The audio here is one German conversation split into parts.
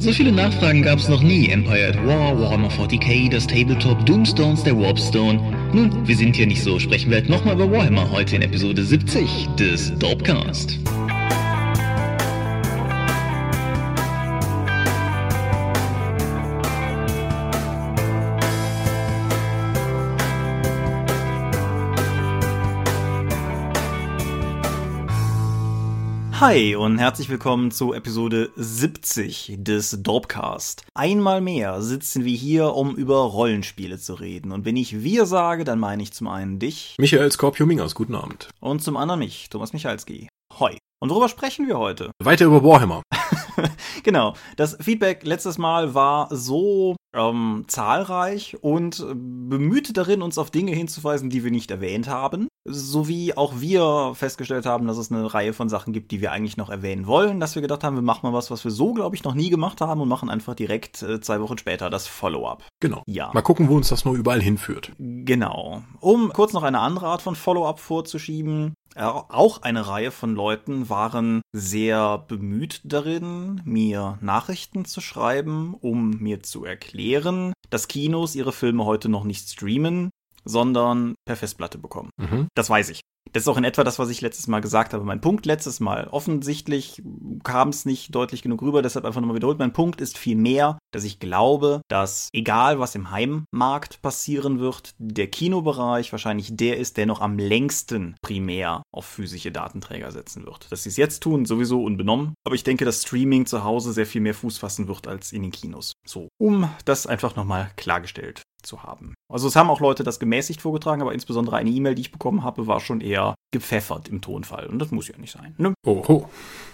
So viele Nachfragen gab es noch nie. Empire at War, Warhammer 40k, das Tabletop, Doomstones, der Warpstone. Nun, wir sind hier nicht so, sprechen wir halt nochmal über Warhammer heute in Episode 70 des Dorpcast. Hi und herzlich willkommen zu Episode 70 des Dorpcast. Einmal mehr sitzen wir hier, um über Rollenspiele zu reden. Und wenn ich wir sage, dann meine ich zum einen dich. Michael Skorpio-Mingers, guten Abend. Und zum anderen mich, Thomas Michalski. Hoi. Und worüber sprechen wir heute? Weiter über Warhammer. genau. Das Feedback letztes Mal war so ähm, zahlreich und bemüht darin, uns auf Dinge hinzuweisen, die wir nicht erwähnt haben. Sowie auch wir festgestellt haben, dass es eine Reihe von Sachen gibt, die wir eigentlich noch erwähnen wollen, dass wir gedacht haben, wir machen mal was, was wir so, glaube ich, noch nie gemacht haben und machen einfach direkt äh, zwei Wochen später das Follow-up. Genau. Ja. Mal gucken, wo uns das noch überall hinführt. Genau. Um kurz noch eine andere Art von Follow-up vorzuschieben, auch eine Reihe von Leuten waren sehr bemüht darin, mir Nachrichten zu schreiben, um mir zu erklären, dass Kinos ihre Filme heute noch nicht streamen, sondern per Festplatte bekommen. Mhm. Das weiß ich. Das ist auch in etwa das, was ich letztes Mal gesagt habe. Mein Punkt letztes Mal. Offensichtlich kam es nicht deutlich genug rüber, deshalb einfach nochmal wiederholt. Mein Punkt ist vielmehr, dass ich glaube, dass egal was im Heimmarkt passieren wird, der Kinobereich wahrscheinlich der ist, der noch am längsten primär auf physische Datenträger setzen wird. Dass sie es jetzt tun, sowieso unbenommen. Aber ich denke, dass Streaming zu Hause sehr viel mehr Fuß fassen wird als in den Kinos. So, um das einfach nochmal klargestellt zu haben. Also es haben auch Leute das gemäßigt vorgetragen, aber insbesondere eine E-Mail, die ich bekommen habe, war schon eher gepfeffert im Tonfall. Und das muss ja nicht sein. Ne? Oho.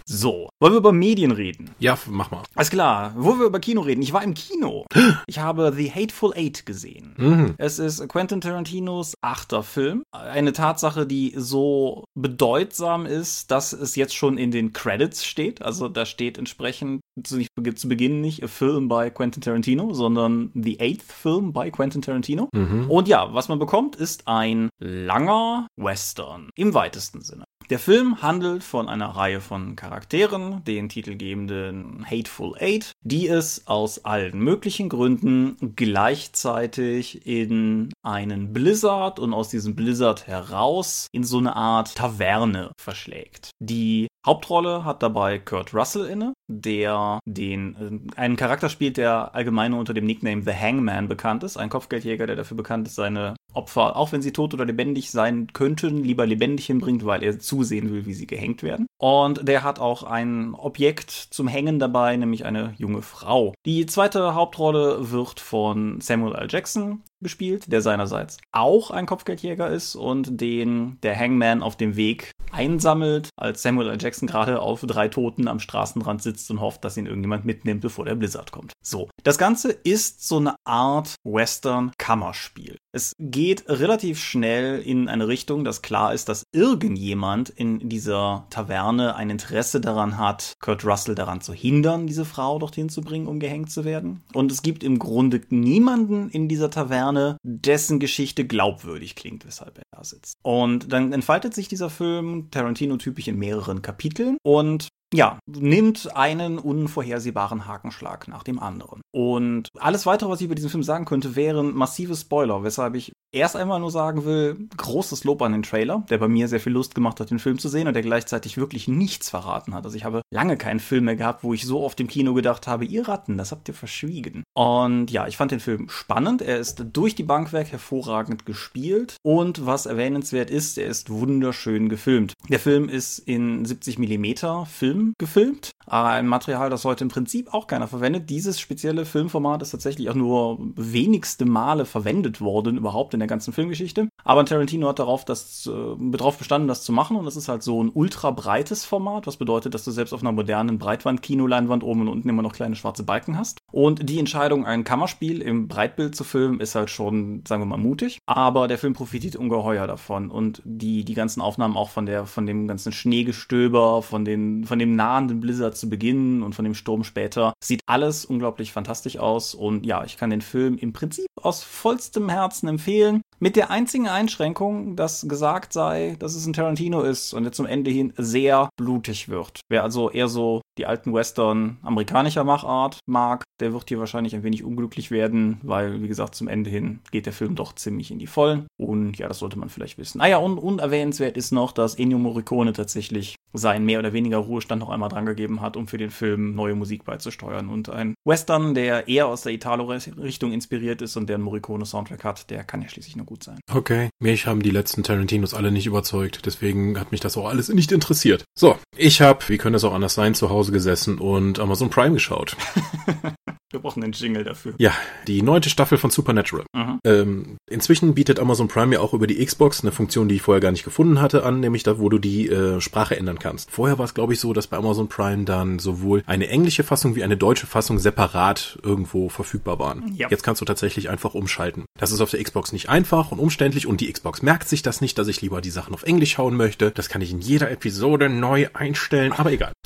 So, wollen wir über Medien reden? Ja, mach mal. Alles klar, wo wir über Kino reden. Ich war im Kino. Ich habe The Hateful Eight gesehen. Mhm. Es ist Quentin Tarantinos achter Film. Eine Tatsache, die so bedeutsam ist, dass es jetzt schon in den Credits steht. Also da steht entsprechend zu, zu Beginn nicht a Film by Quentin Tarantino, sondern The Eighth Film by Quentin Tarantino. Mhm. Und ja, was man bekommt, ist ein langer Western im weitesten Sinne. Der Film handelt von einer Reihe von Charakteren, den titelgebenden Hateful Eight, die es aus allen möglichen Gründen gleichzeitig in einen Blizzard und aus diesem Blizzard heraus in so eine Art Taverne verschlägt. Die Hauptrolle hat dabei Kurt Russell inne, der den äh, einen Charakter spielt, der allgemein unter dem Nickname The Hangman bekannt ist, ein Kopfgeldjäger, der dafür bekannt ist, seine Opfer, auch wenn sie tot oder lebendig sein könnten, lieber lebendig hinbringt, weil er zusehen will, wie sie gehängt werden. Und der hat auch ein Objekt zum Hängen dabei, nämlich eine junge Frau. Die zweite Hauptrolle wird von Samuel L. Jackson gespielt, der seinerseits auch ein Kopfgeldjäger ist und den der Hangman auf dem Weg einsammelt, als Samuel L. Jackson gerade auf drei Toten am Straßenrand sitzt und hofft, dass ihn irgendjemand mitnimmt, bevor der Blizzard kommt. So, das Ganze ist so eine Art Western-Kammerspiel. Es geht relativ schnell in eine Richtung, dass klar ist, dass irgendjemand in dieser Taverne ein Interesse daran hat, Kurt Russell daran zu hindern, diese Frau dorthin zu bringen, um gehängt zu werden. Und es gibt im Grunde niemanden in dieser Taverne, dessen Geschichte glaubwürdig klingt, weshalb er da sitzt. Und dann entfaltet sich dieser Film Tarantino-typisch in mehreren Kapiteln und ja, nimmt einen unvorhersehbaren Hakenschlag nach dem anderen. Und alles weitere, was ich über diesen Film sagen könnte, wären massive Spoiler, weshalb ich erst einmal nur sagen will, großes Lob an den Trailer, der bei mir sehr viel Lust gemacht hat, den Film zu sehen und der gleichzeitig wirklich nichts verraten hat. Also ich habe lange keinen Film mehr gehabt, wo ich so oft im Kino gedacht habe, ihr Ratten, das habt ihr verschwiegen. Und ja, ich fand den Film spannend. Er ist durch die Bank weg hervorragend gespielt und was erwähnenswert ist, er ist wunderschön gefilmt. Der Film ist in 70 Millimeter Film gefilmt. Ein Material, das heute im Prinzip auch keiner verwendet. Dieses spezielle Filmformat ist tatsächlich auch nur wenigste Male verwendet worden, überhaupt in der ganzen Filmgeschichte. Aber Tarantino hat darauf, das, äh, darauf bestanden, das zu machen. Und das ist halt so ein ultra breites Format, was bedeutet, dass du selbst auf einer modernen Breitwand-Kinoleinwand oben und unten immer noch kleine schwarze Balken hast. Und die Entscheidung, ein Kammerspiel im Breitbild zu filmen, ist halt schon, sagen wir mal, mutig. Aber der Film profitiert ungeheuer davon. Und die, die ganzen Aufnahmen auch von der, von dem ganzen Schneegestöber, von den, von dem nahenden Blizzard zu Beginn und von dem Sturm später, sieht alles unglaublich fantastisch aus. Und ja, ich kann den Film im Prinzip aus vollstem Herzen empfehlen. Mit der einzigen Einschränkung, dass gesagt sei, dass es ein Tarantino ist und jetzt zum Ende hin sehr blutig wird. Wer also eher so die alten Western amerikanischer Machart mag, der wird hier wahrscheinlich ein wenig unglücklich werden, weil, wie gesagt, zum Ende hin geht der Film doch ziemlich in die Vollen. Und ja, das sollte man vielleicht wissen. Ah ja, und unerwähnenswert ist noch, dass Ennio Morricone tatsächlich seinen mehr oder weniger Ruhestand noch einmal drangegeben hat, um für den Film neue Musik beizusteuern. Und ein Western, der eher aus der Italo-Richtung inspiriert ist und der einen Morricone-Soundtrack hat, der kann ja schließlich nur gut sein. Okay, mich haben die letzten Tarantinos alle nicht überzeugt, deswegen hat mich das auch alles nicht interessiert. So, ich habe, wie könnte es auch anders sein, zu Hause gesessen und Amazon Prime geschaut. Wir brauchen einen Jingle dafür. Ja, die neunte Staffel von Supernatural. Mhm. Ähm, inzwischen bietet Amazon Prime ja auch über die Xbox eine Funktion, die ich vorher gar nicht gefunden hatte, an, nämlich da, wo du die äh, Sprache ändern kannst. Vorher war es, glaube ich, so, dass bei Amazon Prime dann sowohl eine englische Fassung wie eine deutsche Fassung separat irgendwo verfügbar waren. Ja. Jetzt kannst du tatsächlich einfach umschalten. Das ist auf der Xbox nicht einfach und umständlich und die Xbox merkt sich das nicht, dass ich lieber die Sachen auf Englisch schauen möchte. Das kann ich in jeder Episode neu einstellen, aber egal.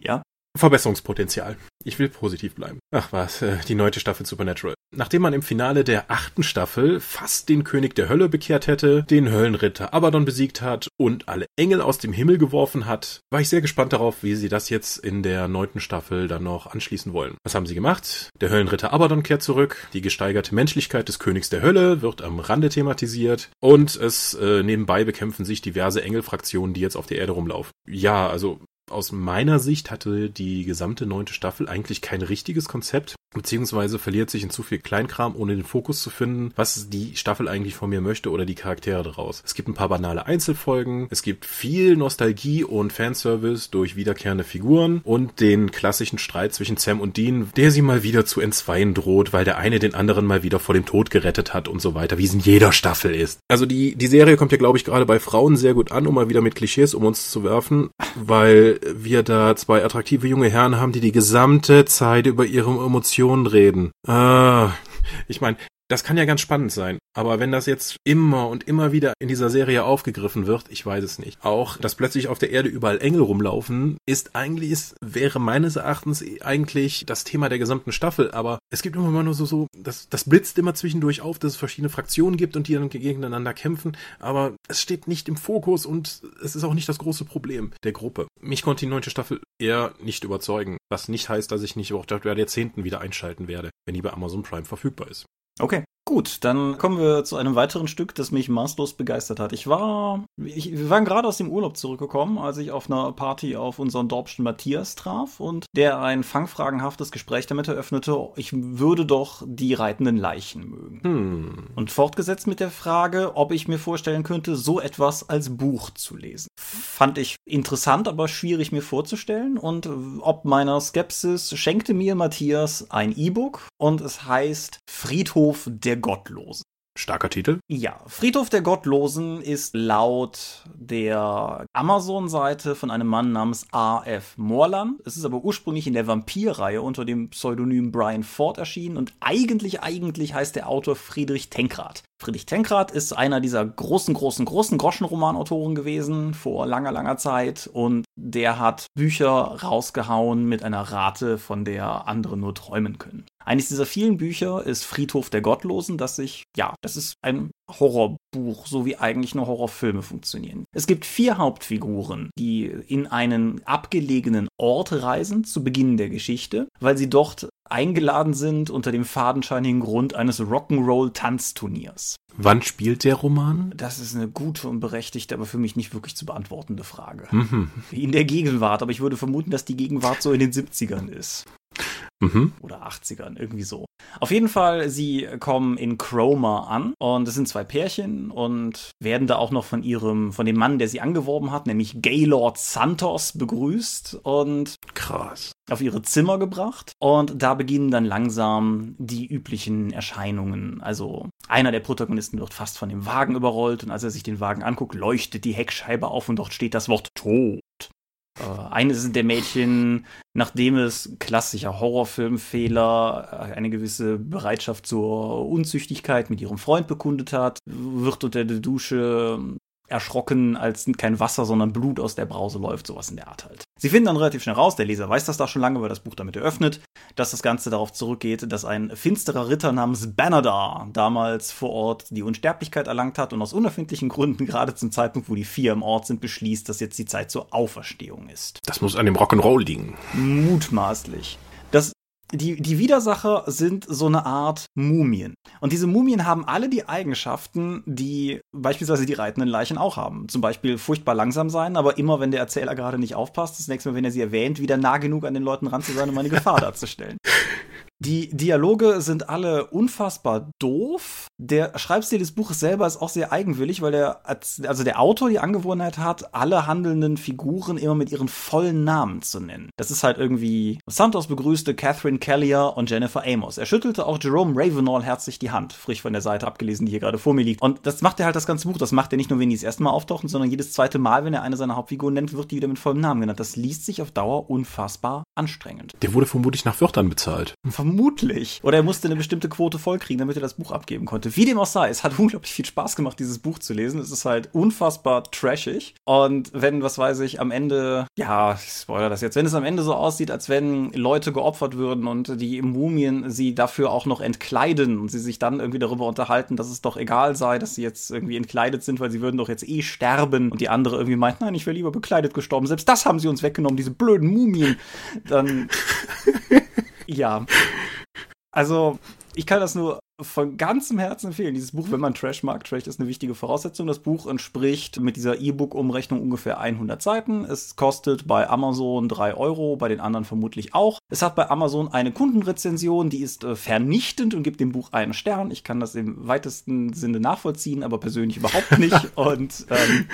Ja, Verbesserungspotenzial. Ich will positiv bleiben. Ach was, äh, die neunte Staffel Supernatural. Nachdem man im Finale der achten Staffel fast den König der Hölle bekehrt hätte, den Höllenritter Abaddon besiegt hat und alle Engel aus dem Himmel geworfen hat, war ich sehr gespannt darauf, wie sie das jetzt in der neunten Staffel dann noch anschließen wollen. Was haben sie gemacht? Der Höllenritter Abaddon kehrt zurück, die gesteigerte Menschlichkeit des Königs der Hölle wird am Rande thematisiert und es äh, nebenbei bekämpfen sich diverse Engelfraktionen, die jetzt auf der Erde rumlaufen. Ja, also aus meiner Sicht hatte die gesamte neunte Staffel eigentlich kein richtiges Konzept, beziehungsweise verliert sich in zu viel Kleinkram, ohne den Fokus zu finden, was die Staffel eigentlich von mir möchte oder die Charaktere daraus. Es gibt ein paar banale Einzelfolgen, es gibt viel Nostalgie und Fanservice durch wiederkehrende Figuren und den klassischen Streit zwischen Sam und Dean, der sie mal wieder zu entzweien droht, weil der eine den anderen mal wieder vor dem Tod gerettet hat und so weiter, wie es in jeder Staffel ist. Also die, die Serie kommt ja, glaube ich, gerade bei Frauen sehr gut an, um mal wieder mit Klischees um uns zu werfen, weil wir da zwei attraktive junge Herren haben, die die gesamte Zeit über ihre Emotionen reden. Ah, ich meine, das kann ja ganz spannend sein. Aber wenn das jetzt immer und immer wieder in dieser Serie aufgegriffen wird, ich weiß es nicht. Auch, dass plötzlich auf der Erde überall Engel rumlaufen, ist eigentlich, ist, wäre meines Erachtens eigentlich das Thema der gesamten Staffel. Aber es gibt immer mal nur so, so, das, das blitzt immer zwischendurch auf, dass es verschiedene Fraktionen gibt und die dann gegeneinander kämpfen. Aber es steht nicht im Fokus und es ist auch nicht das große Problem der Gruppe. Mich konnte die neunte Staffel eher nicht überzeugen. Was nicht heißt, dass ich nicht auch der Jahrzehnten wieder einschalten werde, wenn die bei Amazon Prime verfügbar ist. Okay. Gut, dann kommen wir zu einem weiteren Stück, das mich maßlos begeistert hat. Ich war, ich, wir waren gerade aus dem Urlaub zurückgekommen, als ich auf einer Party auf unseren Dorpschen Matthias traf und der ein fangfragenhaftes Gespräch damit eröffnete, ich würde doch die reitenden Leichen mögen. Hm. Und fortgesetzt mit der Frage, ob ich mir vorstellen könnte, so etwas als Buch zu lesen. Fand ich interessant, aber schwierig mir vorzustellen und ob meiner Skepsis schenkte mir Matthias ein E-Book und es heißt Friedhof der der Gottlosen. Starker Titel. Ja, Friedhof der Gottlosen ist laut der Amazon-Seite von einem Mann namens A.F. Morland. Es ist aber ursprünglich in der Vampir-Reihe unter dem Pseudonym Brian Ford erschienen und eigentlich, eigentlich heißt der Autor Friedrich Tenkrad. Friedrich Tenkrad ist einer dieser großen, großen, großen Groschenromanautoren gewesen vor langer, langer Zeit und der hat Bücher rausgehauen mit einer Rate, von der andere nur träumen können. Eines dieser vielen Bücher ist Friedhof der Gottlosen, das sich, ja, das ist ein Horrorbuch, so wie eigentlich nur Horrorfilme funktionieren. Es gibt vier Hauptfiguren, die in einen abgelegenen Ort reisen zu Beginn der Geschichte, weil sie dort eingeladen sind unter dem fadenscheinigen Grund eines Rock'n'Roll-Tanzturniers. Wann spielt der Roman? Das ist eine gute und berechtigte, aber für mich nicht wirklich zu beantwortende Frage. Mhm. In der Gegenwart, aber ich würde vermuten, dass die Gegenwart so in den 70ern ist. Mhm. Oder 80ern, irgendwie so. Auf jeden Fall, sie kommen in Chroma an und es sind zwei Pärchen und werden da auch noch von ihrem, von dem Mann, der sie angeworben hat, nämlich Gaylord Santos, begrüßt und krass auf ihre Zimmer gebracht und da beginnen dann langsam die üblichen Erscheinungen. Also einer der Protagonisten wird fast von dem Wagen überrollt und als er sich den Wagen anguckt, leuchtet die Heckscheibe auf und dort steht das Wort Tod. Äh, eines der Mädchen, nachdem es klassischer Horrorfilmfehler, äh, eine gewisse Bereitschaft zur Unzüchtigkeit mit ihrem Freund bekundet hat, wird unter der Dusche erschrocken, als kein Wasser, sondern Blut aus der Brause läuft, sowas in der Art halt. Sie finden dann relativ schnell raus, der Leser weiß das da schon lange, weil das Buch damit eröffnet, dass das Ganze darauf zurückgeht, dass ein finsterer Ritter namens Banadar damals vor Ort die Unsterblichkeit erlangt hat und aus unerfindlichen Gründen gerade zum Zeitpunkt, wo die vier im Ort sind, beschließt, dass jetzt die Zeit zur Auferstehung ist. Das muss an dem Rock'n'Roll liegen. Mutmaßlich. Die, die Widersacher sind so eine Art Mumien. Und diese Mumien haben alle die Eigenschaften, die beispielsweise die reitenden Leichen auch haben. Zum Beispiel furchtbar langsam sein, aber immer, wenn der Erzähler gerade nicht aufpasst, das nächste Mal, wenn er sie erwähnt, wieder nah genug an den Leuten ran zu sein, um eine Gefahr darzustellen. Die Dialoge sind alle unfassbar doof. Der Schreibstil des Buches selber ist auch sehr eigenwillig, weil der, also der Autor die Angewohnheit hat, alle handelnden Figuren immer mit ihren vollen Namen zu nennen. Das ist halt irgendwie, Santos begrüßte Catherine Kellier und Jennifer Amos. Er schüttelte auch Jerome Ravenall herzlich die Hand, frisch von der Seite abgelesen, die hier gerade vor mir liegt. Und das macht er halt das ganze Buch. Das macht er nicht nur, wenn die das erste Mal auftauchen, sondern jedes zweite Mal, wenn er eine seiner Hauptfiguren nennt, wird die wieder mit vollem Namen genannt. Das liest sich auf Dauer unfassbar anstrengend. Der wurde vermutlich nach Wörtern bezahlt. Vermutlich. Oder er musste eine bestimmte Quote vollkriegen, damit er das Buch abgeben konnte. Wie dem auch sei, es hat unglaublich viel Spaß gemacht, dieses Buch zu lesen. Es ist halt unfassbar trashig. Und wenn, was weiß ich, am Ende, ja, ich spoiler das jetzt, wenn es am Ende so aussieht, als wenn Leute geopfert würden und die Mumien sie dafür auch noch entkleiden und sie sich dann irgendwie darüber unterhalten, dass es doch egal sei, dass sie jetzt irgendwie entkleidet sind, weil sie würden doch jetzt eh sterben und die andere irgendwie meint, nein, ich wäre lieber bekleidet gestorben. Selbst das haben sie uns weggenommen, diese blöden Mumien. Dann, ja. Also, ich kann das nur von ganzem Herzen empfehlen. Dieses Buch, wenn man Trash mag, Trash ist eine wichtige Voraussetzung. Das Buch entspricht mit dieser E-Book-Umrechnung ungefähr 100 Seiten. Es kostet bei Amazon 3 Euro, bei den anderen vermutlich auch. Es hat bei Amazon eine Kundenrezension, die ist äh, vernichtend und gibt dem Buch einen Stern. Ich kann das im weitesten Sinne nachvollziehen, aber persönlich überhaupt nicht. und ähm,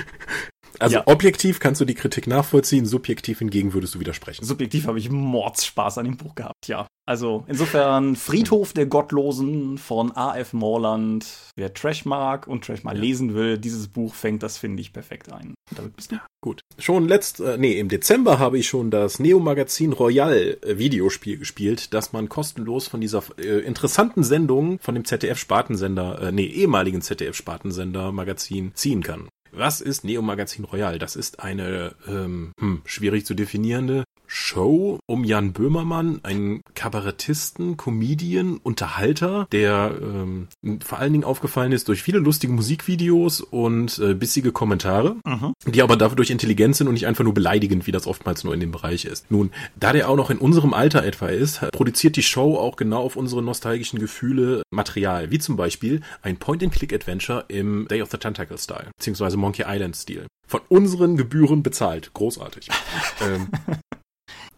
also ja. objektiv kannst du die Kritik nachvollziehen, subjektiv hingegen würdest du widersprechen. Subjektiv habe ich Mordsspaß an dem Buch gehabt, ja. Also insofern Friedhof der Gottlosen von A.F. Morland. Wer Trash mag und Trash mal ja. lesen will, dieses Buch fängt das, finde ich, perfekt ein. damit bist du. Ja, gut. Schon letzt, äh, nee, im Dezember habe ich schon das Neo-Magazin Royal äh, Videospiel gespielt, das man kostenlos von dieser äh, interessanten Sendung von dem ZDF-Spartensender, äh, nee, ehemaligen ZDF-Spartensender Magazin ziehen kann. Was ist Neo Magazin Royal? Das ist eine ähm, hm, schwierig zu definierende Show um Jan Böhmermann, einen Kabarettisten, Comedian, Unterhalter, der ähm, vor allen Dingen aufgefallen ist durch viele lustige Musikvideos und äh, bissige Kommentare, mhm. die aber dafür durch intelligent sind und nicht einfach nur beleidigend, wie das oftmals nur in dem Bereich ist. Nun, da der auch noch in unserem Alter etwa ist, produziert die Show auch genau auf unsere nostalgischen Gefühle Material, wie zum Beispiel ein Point-and-Click-Adventure im Day of the Tentacle-Style, beziehungsweise Monkey Island-Stil. Von unseren Gebühren bezahlt. Großartig. ähm,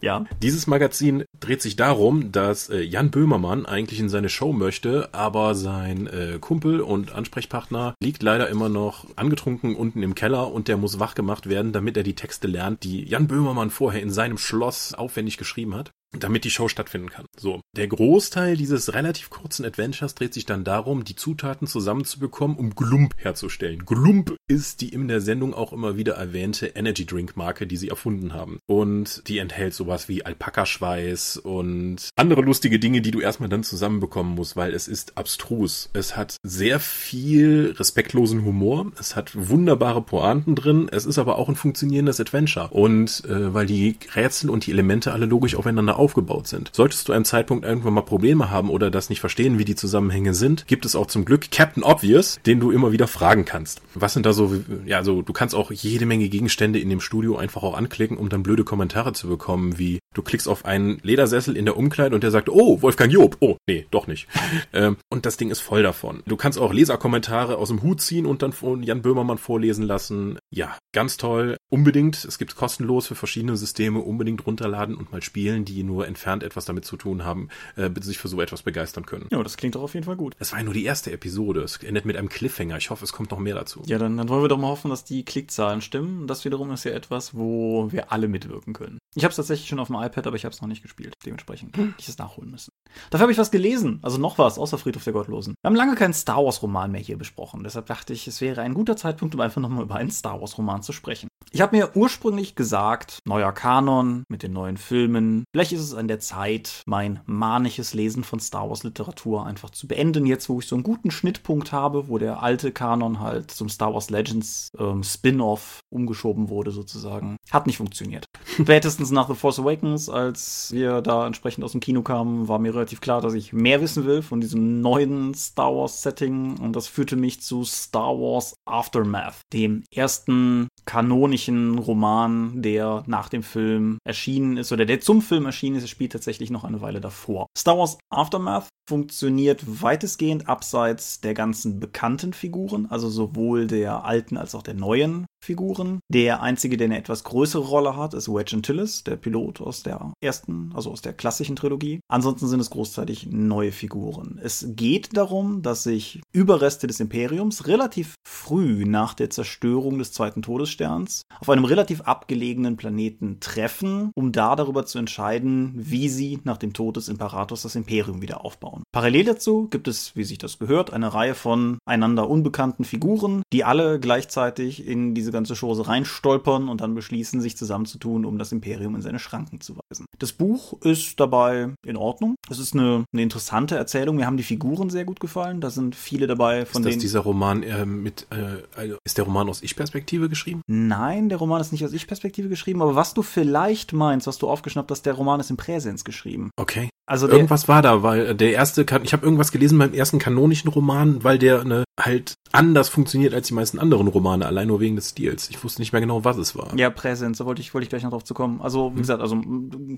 ja. Dieses Magazin dreht sich darum, dass äh, Jan Böhmermann eigentlich in seine Show möchte, aber sein äh, Kumpel und Ansprechpartner liegt leider immer noch angetrunken unten im Keller und der muss wach gemacht werden, damit er die Texte lernt, die Jan Böhmermann vorher in seinem Schloss aufwendig geschrieben hat damit die Show stattfinden kann. So. Der Großteil dieses relativ kurzen Adventures dreht sich dann darum, die Zutaten zusammenzubekommen, um Glump herzustellen. Glump ist die in der Sendung auch immer wieder erwähnte Energy Drink Marke, die sie erfunden haben. Und die enthält sowas wie Alpakaschweiß und andere lustige Dinge, die du erstmal dann zusammenbekommen musst, weil es ist abstrus. Es hat sehr viel respektlosen Humor. Es hat wunderbare Pointen drin. Es ist aber auch ein funktionierendes Adventure. Und äh, weil die Rätsel und die Elemente alle logisch aufeinander aufgebaut sind. Solltest du einem Zeitpunkt irgendwann mal Probleme haben oder das nicht verstehen, wie die Zusammenhänge sind, gibt es auch zum Glück Captain Obvious, den du immer wieder fragen kannst. Was sind da so, ja, so, du kannst auch jede Menge Gegenstände in dem Studio einfach auch anklicken, um dann blöde Kommentare zu bekommen, wie du klickst auf einen Ledersessel in der Umkleide und der sagt, oh, Wolfgang Job. Oh, nee, doch nicht. ähm, und das Ding ist voll davon. Du kannst auch Leserkommentare aus dem Hut ziehen und dann von Jan Böhmermann vorlesen lassen. Ja, ganz toll. Unbedingt. Es gibt kostenlos für verschiedene Systeme. Unbedingt runterladen und mal spielen, die nur nur entfernt etwas damit zu tun haben, äh, sich für so etwas begeistern können. Ja, das klingt doch auf jeden Fall gut. Es war ja nur die erste Episode. Es endet mit einem Cliffhanger. Ich hoffe, es kommt noch mehr dazu. Ja, dann, dann wollen wir doch mal hoffen, dass die Klickzahlen stimmen. Das wiederum ist ja etwas, wo wir alle mitwirken können. Ich habe es tatsächlich schon auf dem iPad, aber ich habe es noch nicht gespielt. Dementsprechend hätte ich es nachholen müssen. Dafür habe ich was gelesen, also noch was, außer Friedhof der Gottlosen. Wir haben lange keinen Star Wars-Roman mehr hier besprochen, deshalb dachte ich, es wäre ein guter Zeitpunkt, um einfach nochmal über einen Star Wars-Roman zu sprechen. Ich habe mir ursprünglich gesagt, neuer Kanon mit den neuen Filmen. Vielleicht ist es an der Zeit, mein manisches Lesen von Star Wars Literatur einfach zu beenden, jetzt wo ich so einen guten Schnittpunkt habe, wo der alte Kanon halt zum Star Wars Legends ähm, Spin-off umgeschoben wurde sozusagen. Hat nicht funktioniert. Spätestens nach The Force Awakens, als wir da entsprechend aus dem Kino kamen, war mir relativ klar, dass ich mehr wissen will von diesem neuen Star Wars Setting und das führte mich zu Star Wars Aftermath, dem ersten kanonischen Roman, der nach dem Film erschienen ist oder der zum Film erschienen ist, spielt tatsächlich noch eine Weile davor. Star Wars Aftermath funktioniert weitestgehend abseits der ganzen bekannten Figuren, also sowohl der alten als auch der neuen Figuren. Der einzige, der eine etwas größere Rolle hat, ist Wedge Antilles, der Pilot aus der ersten, also aus der klassischen Trilogie. Ansonsten sind es großteilig neue Figuren. Es geht darum, dass sich Überreste des Imperiums relativ früh nach der Zerstörung des zweiten Todessterns auf einem relativ abgelegenen Planeten treffen, um da darüber zu entscheiden, wie sie nach dem Tod des Imperators das Imperium wieder aufbauen. Parallel dazu gibt es, wie sich das gehört, eine Reihe von einander unbekannten Figuren, die alle gleichzeitig in diese ganze Chose reinstolpern und dann beschließen, sich zusammenzutun, um das Imperium in seine Schranken zu weisen. Das Buch ist dabei in Ordnung. Es ist eine, eine interessante Erzählung. Mir haben die Figuren sehr gut gefallen. Da sind viele dabei, von ist denen. Ist dieser Roman äh, mit, äh, also ist der Roman aus Ich-Perspektive geschrieben? Nein, der Roman ist nicht aus Ich-Perspektive geschrieben, aber was du vielleicht meinst, was du aufgeschnappt hast, der Roman ist im Präsens geschrieben. Okay. Also irgendwas war da, weil der erste, ich habe irgendwas gelesen beim ersten kanonischen Roman, weil der eine halt anders funktioniert als die meisten anderen Romane, allein nur wegen des Stils. Ich wusste nicht mehr genau, was es war. Ja, Präsenz, da wollte ich, wollte ich gleich noch drauf zu kommen. Also, wie hm. gesagt, also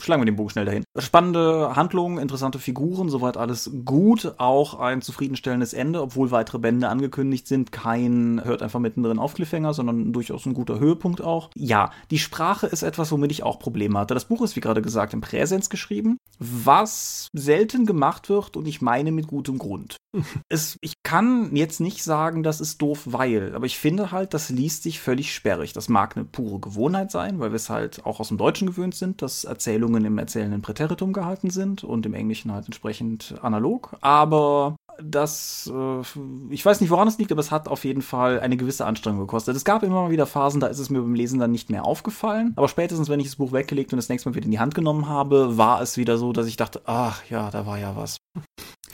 schlagen wir den Bogen schnell dahin. Spannende Handlungen, interessante Figuren, soweit alles gut. Auch ein zufriedenstellendes Ende, obwohl weitere Bände angekündigt sind. Kein hört einfach mittendrin auf Cliffhanger, sondern durchaus ein guter Höhepunkt auch. Ja, die Sprache ist etwas, womit ich auch Probleme hatte. Das Buch ist, wie gerade gesagt, im Präsens geschrieben, was selten gemacht wird und ich meine mit gutem Grund. es, ich kann jetzt nicht sagen, das ist doof, weil, aber ich finde halt, das liest sich völlig sperrig. Das mag eine pure Gewohnheit sein, weil wir es halt auch aus dem Deutschen gewöhnt sind, dass Erzählungen im erzählenden Präteritum gehalten sind und im Englischen halt entsprechend analog. Aber das, äh, ich weiß nicht, woran es liegt, aber es hat auf jeden Fall eine gewisse Anstrengung gekostet. Es gab immer mal wieder Phasen, da ist es mir beim Lesen dann nicht mehr aufgefallen. Aber spätestens, wenn ich das Buch weggelegt und das nächste Mal wieder in die Hand genommen habe, war es wieder so, dass ich dachte, ach ja, da war ja was.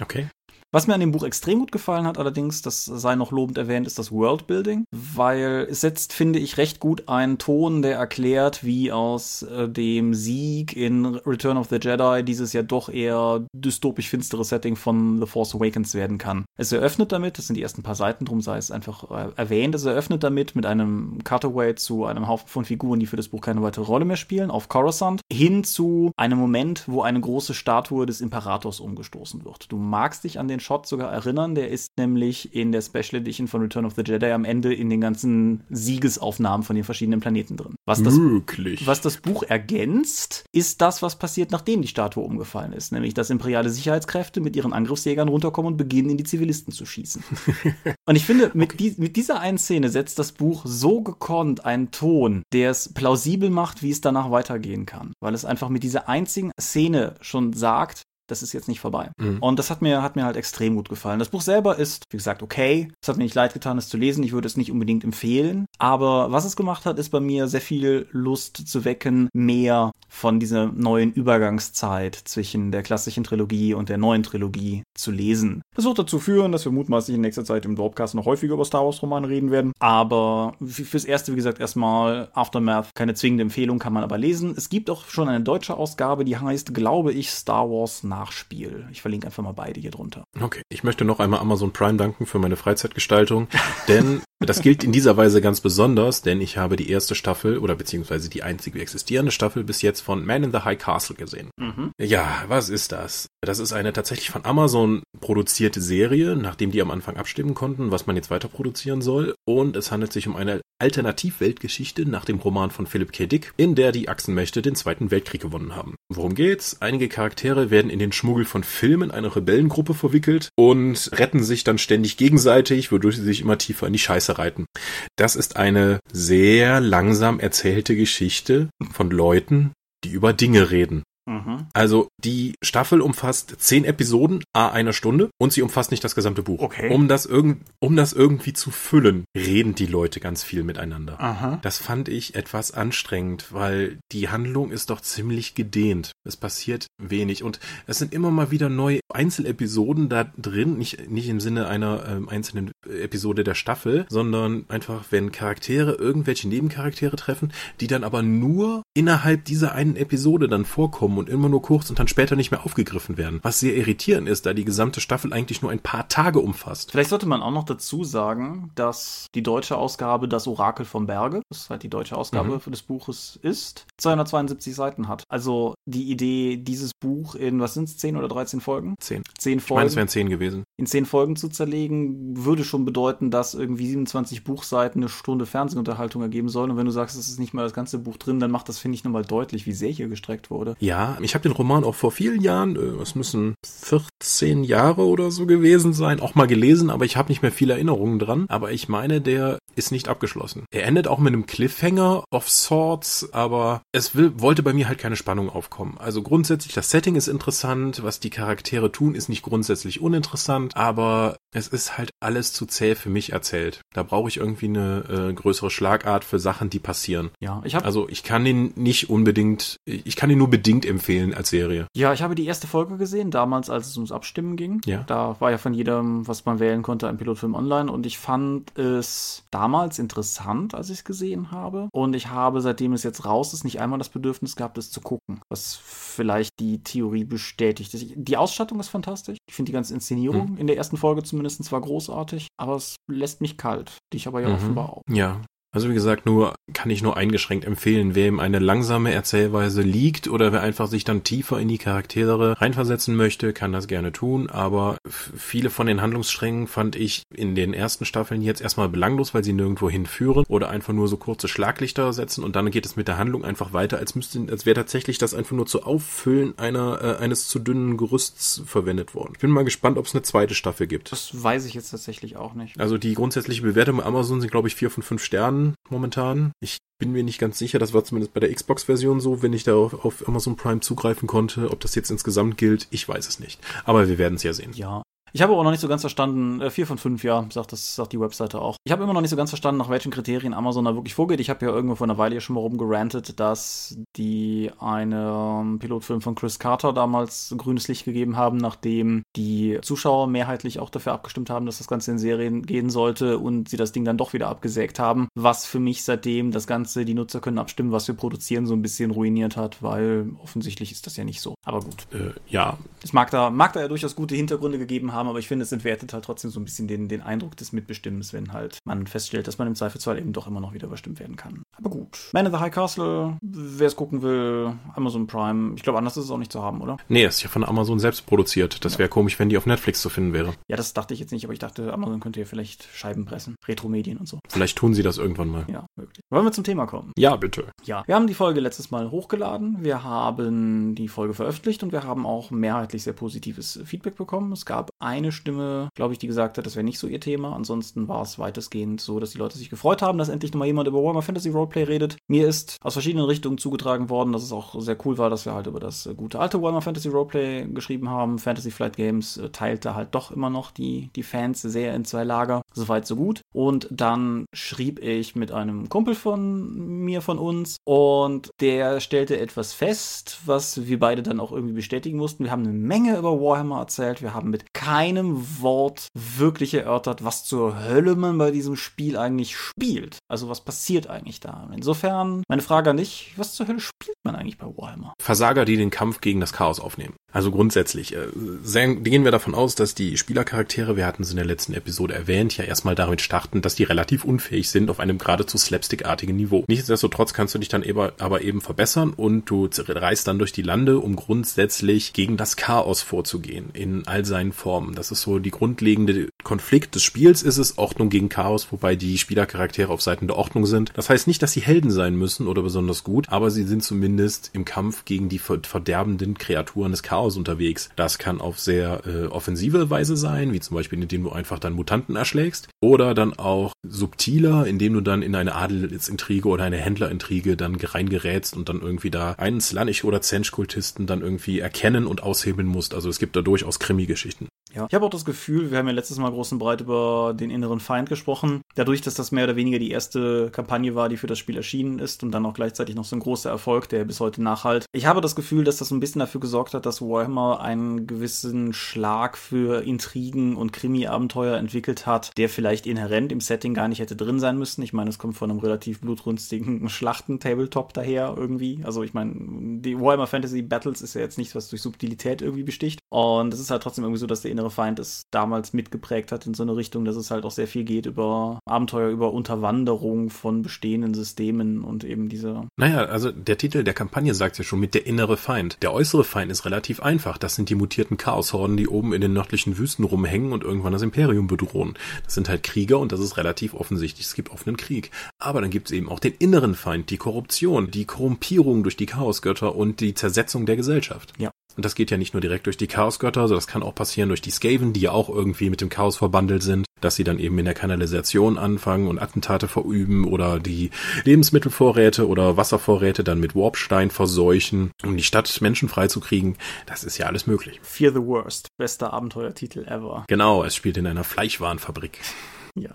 Okay. Was mir an dem Buch extrem gut gefallen hat, allerdings, das sei noch lobend erwähnt, ist das Worldbuilding, weil es setzt, finde ich, recht gut einen Ton, der erklärt, wie aus äh, dem Sieg in Return of the Jedi dieses ja doch eher dystopisch finstere Setting von The Force Awakens werden kann. Es eröffnet damit, das sind die ersten paar Seiten, drum sei es einfach äh, erwähnt, es eröffnet damit mit einem Cutaway zu einem Haufen von Figuren, die für das Buch keine weitere Rolle mehr spielen, auf Coruscant, hin zu einem Moment, wo eine große Statue des Imperators umgestoßen wird. Du magst dich an den Shot sogar erinnern. Der ist nämlich in der Special Edition von Return of the Jedi am Ende in den ganzen Siegesaufnahmen von den verschiedenen Planeten drin. Was das, Möglich. Was das Buch ergänzt, ist das, was passiert, nachdem die Statue umgefallen ist. Nämlich, dass imperiale Sicherheitskräfte mit ihren Angriffsjägern runterkommen und beginnen, in die Zivilisten zu schießen. und ich finde, mit, okay. die, mit dieser einen Szene setzt das Buch so gekonnt einen Ton, der es plausibel macht, wie es danach weitergehen kann. Weil es einfach mit dieser einzigen Szene schon sagt, das ist jetzt nicht vorbei. Mhm. Und das hat mir, hat mir halt extrem gut gefallen. Das Buch selber ist, wie gesagt, okay. Es hat mir nicht leid getan, es zu lesen. Ich würde es nicht unbedingt empfehlen. Aber was es gemacht hat, ist bei mir sehr viel Lust zu wecken, mehr von dieser neuen Übergangszeit zwischen der klassischen Trilogie und der neuen Trilogie zu lesen. Das wird dazu führen, dass wir mutmaßlich in nächster Zeit im Dropcast noch häufiger über Star Wars Romane reden werden. Aber fürs Erste, wie gesagt, erstmal Aftermath. Keine zwingende Empfehlung, kann man aber lesen. Es gibt auch schon eine deutsche Ausgabe, die heißt, glaube ich, Star Wars Nachspiel. Ich verlinke einfach mal beide hier drunter. Okay, ich möchte noch einmal Amazon Prime danken für meine Freizeitgestaltung, denn das gilt in dieser Weise ganz besonders, denn ich habe die erste Staffel oder beziehungsweise die einzige existierende Staffel bis jetzt von Man in the High Castle gesehen. Mhm. Ja, was ist das? Das ist eine tatsächlich von Amazon produzierte Serie, nachdem die am Anfang abstimmen konnten, was man jetzt weiter produzieren soll. Und es handelt sich um eine Alternativweltgeschichte nach dem Roman von Philip K. Dick, in der die Achsenmächte den Zweiten Weltkrieg gewonnen haben. Worum geht's? Einige Charaktere werden in den Schmuggel von Filmen einer Rebellengruppe verwickelt und retten sich dann ständig gegenseitig, wodurch sie sich immer tiefer in die Scheiße reiten. Das ist eine sehr langsam erzählte Geschichte von Leuten, die über Dinge reden. Mhm. Also die Staffel umfasst zehn Episoden, a einer Stunde und sie umfasst nicht das gesamte Buch. Okay. Um das, irgend, um das irgendwie zu füllen, reden die Leute ganz viel miteinander. Aha. Das fand ich etwas anstrengend, weil die Handlung ist doch ziemlich gedehnt. Es passiert wenig und es sind immer mal wieder neue Einzelepisoden da drin, nicht, nicht im Sinne einer ähm, einzelnen Episode der Staffel, sondern einfach, wenn Charaktere irgendwelche Nebencharaktere treffen, die dann aber nur innerhalb dieser einen Episode dann vorkommen vorkommen und immer nur kurz und dann später nicht mehr aufgegriffen werden. Was sehr irritierend ist, da die gesamte Staffel eigentlich nur ein paar Tage umfasst. Vielleicht sollte man auch noch dazu sagen, dass die deutsche Ausgabe Das Orakel vom Berge, das halt die deutsche Ausgabe mhm. des Buches ist, 272 Seiten hat. Also die Idee, dieses Buch in, was sind es, 10 oder 13 Folgen? 10. 10 Folgen. Ich meine, es wären 10 gewesen. In 10 Folgen zu zerlegen, würde schon bedeuten, dass irgendwie 27 Buchseiten eine Stunde Fernsehunterhaltung ergeben sollen. Und wenn du sagst, es ist nicht mal das ganze Buch drin, dann macht das, finde ich, nochmal deutlich, wie sehr hier gestreckt wurde. Ja, ich habe den Roman auch vor vielen Jahren, äh, es müssen 14 Jahre oder so gewesen sein, auch mal gelesen, aber ich habe nicht mehr viele Erinnerungen dran. Aber ich meine, der ist nicht abgeschlossen. Er endet auch mit einem Cliffhanger of sorts, aber es will, wollte bei mir halt keine Spannung aufkommen. Also grundsätzlich, das Setting ist interessant, was die Charaktere tun, ist nicht grundsätzlich uninteressant, aber es ist halt alles zu zäh für mich erzählt. Da brauche ich irgendwie eine äh, größere Schlagart für Sachen, die passieren. Ja, ich habe also ich kann den nicht unbedingt, ich kann ihn nur bedingt empfehlen als Serie. Ja, ich habe die erste Folge gesehen, damals, als es ums Abstimmen ging. Ja. Da war ja von jedem, was man wählen konnte, ein Pilotfilm online und ich fand es damals interessant, als ich es gesehen habe. Und ich habe, seitdem es jetzt raus ist, nicht einmal das Bedürfnis gehabt, es zu gucken. Was vielleicht die Theorie bestätigt. Die Ausstattung ist fantastisch. Ich finde die ganze Inszenierung hm. in der ersten Folge zumindest zwar großartig, aber es lässt mich kalt. Dich aber ja mhm. offenbar auch. Ja, also wie gesagt, nur kann ich nur eingeschränkt empfehlen, wer ihm eine langsame Erzählweise liegt oder wer einfach sich dann tiefer in die Charaktere reinversetzen möchte, kann das gerne tun. Aber viele von den Handlungssträngen fand ich in den ersten Staffeln jetzt erstmal belanglos, weil sie nirgendwo hinführen oder einfach nur so kurze Schlaglichter setzen und dann geht es mit der Handlung einfach weiter, als müsste, als wäre tatsächlich das einfach nur zu Auffüllen einer äh, eines zu dünnen Gerüsts verwendet worden. Ich bin mal gespannt, ob es eine zweite Staffel gibt. Das weiß ich jetzt tatsächlich auch nicht. Also die grundsätzliche Bewertung bei Amazon sind glaube ich vier von fünf Sternen momentan. Ich bin mir nicht ganz sicher, das war zumindest bei der Xbox-Version so, wenn ich da auf, auf Amazon Prime zugreifen konnte. Ob das jetzt insgesamt gilt, ich weiß es nicht. Aber wir werden es ja sehen. Ja, ich habe auch noch nicht so ganz verstanden, äh, vier von fünf, ja, sagt das sagt die Webseite auch. Ich habe immer noch nicht so ganz verstanden, nach welchen Kriterien Amazon da wirklich vorgeht. Ich habe ja irgendwo vor einer Weile hier schon mal rumgerantet, dass die einen Pilotfilm von Chris Carter damals grünes Licht gegeben haben, nachdem die Zuschauer mehrheitlich auch dafür abgestimmt haben, dass das Ganze in Serien gehen sollte und sie das Ding dann doch wieder abgesägt haben. Was für mich seitdem das Ganze, die Nutzer können abstimmen, was wir produzieren, so ein bisschen ruiniert hat, weil offensichtlich ist das ja nicht so. Aber gut. Äh, ja. Es mag da, mag da ja durchaus gute Hintergründe gegeben haben haben, aber ich finde, es entwertet halt trotzdem so ein bisschen den, den Eindruck des Mitbestimmens, wenn halt man feststellt, dass man im Zweifelsfall eben doch immer noch wieder überstimmt werden kann. Aber gut. Man in the High Castle, wer es gucken will, Amazon Prime. Ich glaube, anders ist es auch nicht zu haben, oder? Nee, ist ja von Amazon selbst produziert. Das ja. wäre komisch, wenn die auf Netflix zu finden wäre. Ja, das dachte ich jetzt nicht, aber ich dachte, Amazon könnte ja vielleicht Scheiben pressen. Retro-Medien und so. Vielleicht tun sie das irgendwann mal. Ja, möglich. Wollen wir zum Thema kommen? Ja, bitte. Ja, wir haben die Folge letztes Mal hochgeladen. Wir haben die Folge veröffentlicht und wir haben auch mehrheitlich sehr positives Feedback bekommen. Es gab eine Stimme, glaube ich, die gesagt hat, das wäre nicht so ihr Thema. Ansonsten war es weitestgehend so, dass die Leute sich gefreut haben, dass endlich nochmal jemand über Warhammer Fantasy Roleplay redet. Mir ist aus verschiedenen Richtungen zugetragen worden, dass es auch sehr cool war, dass wir halt über das gute alte Warhammer Fantasy Roleplay geschrieben haben. Fantasy Flight Games äh, teilte halt doch immer noch die, die Fans sehr in zwei Lager. Soweit so gut. Und dann schrieb ich mit einem Kumpel von mir, von uns, und der stellte etwas fest, was wir beide dann auch irgendwie bestätigen mussten. Wir haben eine Menge über Warhammer erzählt. Wir haben mit keinem Wort wirklich erörtert, was zur Hölle man bei diesem Spiel eigentlich spielt. Also was passiert eigentlich da? Insofern, meine Frage an dich, was zur Hölle spielt man eigentlich bei Warhammer? Versager, die den Kampf gegen das Chaos aufnehmen. Also grundsätzlich äh, gehen wir davon aus, dass die Spielercharaktere, wir hatten es in der letzten Episode erwähnt, ja erstmal damit starten, dass die relativ unfähig sind auf einem geradezu slapstickartigen Niveau. Nichtsdestotrotz kannst du dich dann eben, aber eben verbessern und du reist dann durch die Lande, um grundsätzlich gegen das Chaos vorzugehen in all seinen Formen. Das ist so die grundlegende Konflikt des Spiels ist es Ordnung gegen Chaos, wobei die Spielercharaktere auf Seiten der Ordnung sind. Das heißt nicht, dass sie Helden sein müssen oder besonders gut, aber sie sind zumindest im Kampf gegen die verderbenden Kreaturen des Chaos Chaos unterwegs. Das kann auf sehr äh, offensive Weise sein, wie zum Beispiel, indem du einfach dann Mutanten erschlägst. Oder dann auch subtiler, indem du dann in eine Adelsintrige oder eine Händlerintrige dann reingerätst und dann irgendwie da einen Slanish- oder Zench-Kultisten dann irgendwie erkennen und aushebeln musst. Also es gibt da durchaus Krimi-Geschichten. Ja. Ich habe auch das Gefühl, wir haben ja letztes Mal groß und breit über den inneren Feind gesprochen. Dadurch, dass das mehr oder weniger die erste Kampagne war, die für das Spiel erschienen ist und dann auch gleichzeitig noch so ein großer Erfolg, der bis heute nachhalt. Ich habe das Gefühl, dass das ein bisschen dafür gesorgt hat, dass Warhammer einen gewissen Schlag für Intrigen und Krimi-Abenteuer entwickelt hat, der vielleicht inhärent im Setting gar nicht hätte drin sein müssen. Ich meine, es kommt von einem relativ blutrünstigen Schlachten-Tabletop daher irgendwie. Also ich meine, die Warhammer Fantasy Battles ist ja jetzt nichts, was durch Subtilität irgendwie besticht. Und es ist halt trotzdem irgendwie so, dass der innere innere Feind es damals mitgeprägt hat in so eine Richtung, dass es halt auch sehr viel geht über Abenteuer, über Unterwanderung von bestehenden Systemen und eben diese. Naja, also der Titel der Kampagne sagt ja schon mit der innere Feind. Der äußere Feind ist relativ einfach. Das sind die mutierten Chaoshorden, die oben in den nördlichen Wüsten rumhängen und irgendwann das Imperium bedrohen. Das sind halt Krieger und das ist relativ offensichtlich. Es gibt offenen Krieg. Aber dann gibt es eben auch den inneren Feind, die Korruption, die Korrumpierung durch die Chaosgötter und die Zersetzung der Gesellschaft. Ja. Und das geht ja nicht nur direkt durch die Chaosgötter, sondern das kann auch passieren durch die Skaven, die ja auch irgendwie mit dem Chaos verbandelt sind, dass sie dann eben in der Kanalisation anfangen und Attentate verüben oder die Lebensmittelvorräte oder Wasservorräte dann mit Warpstein verseuchen, um die Stadt menschenfrei zu kriegen. Das ist ja alles möglich. Fear the Worst, bester Abenteuertitel ever. Genau, es spielt in einer Fleischwarenfabrik. Ja,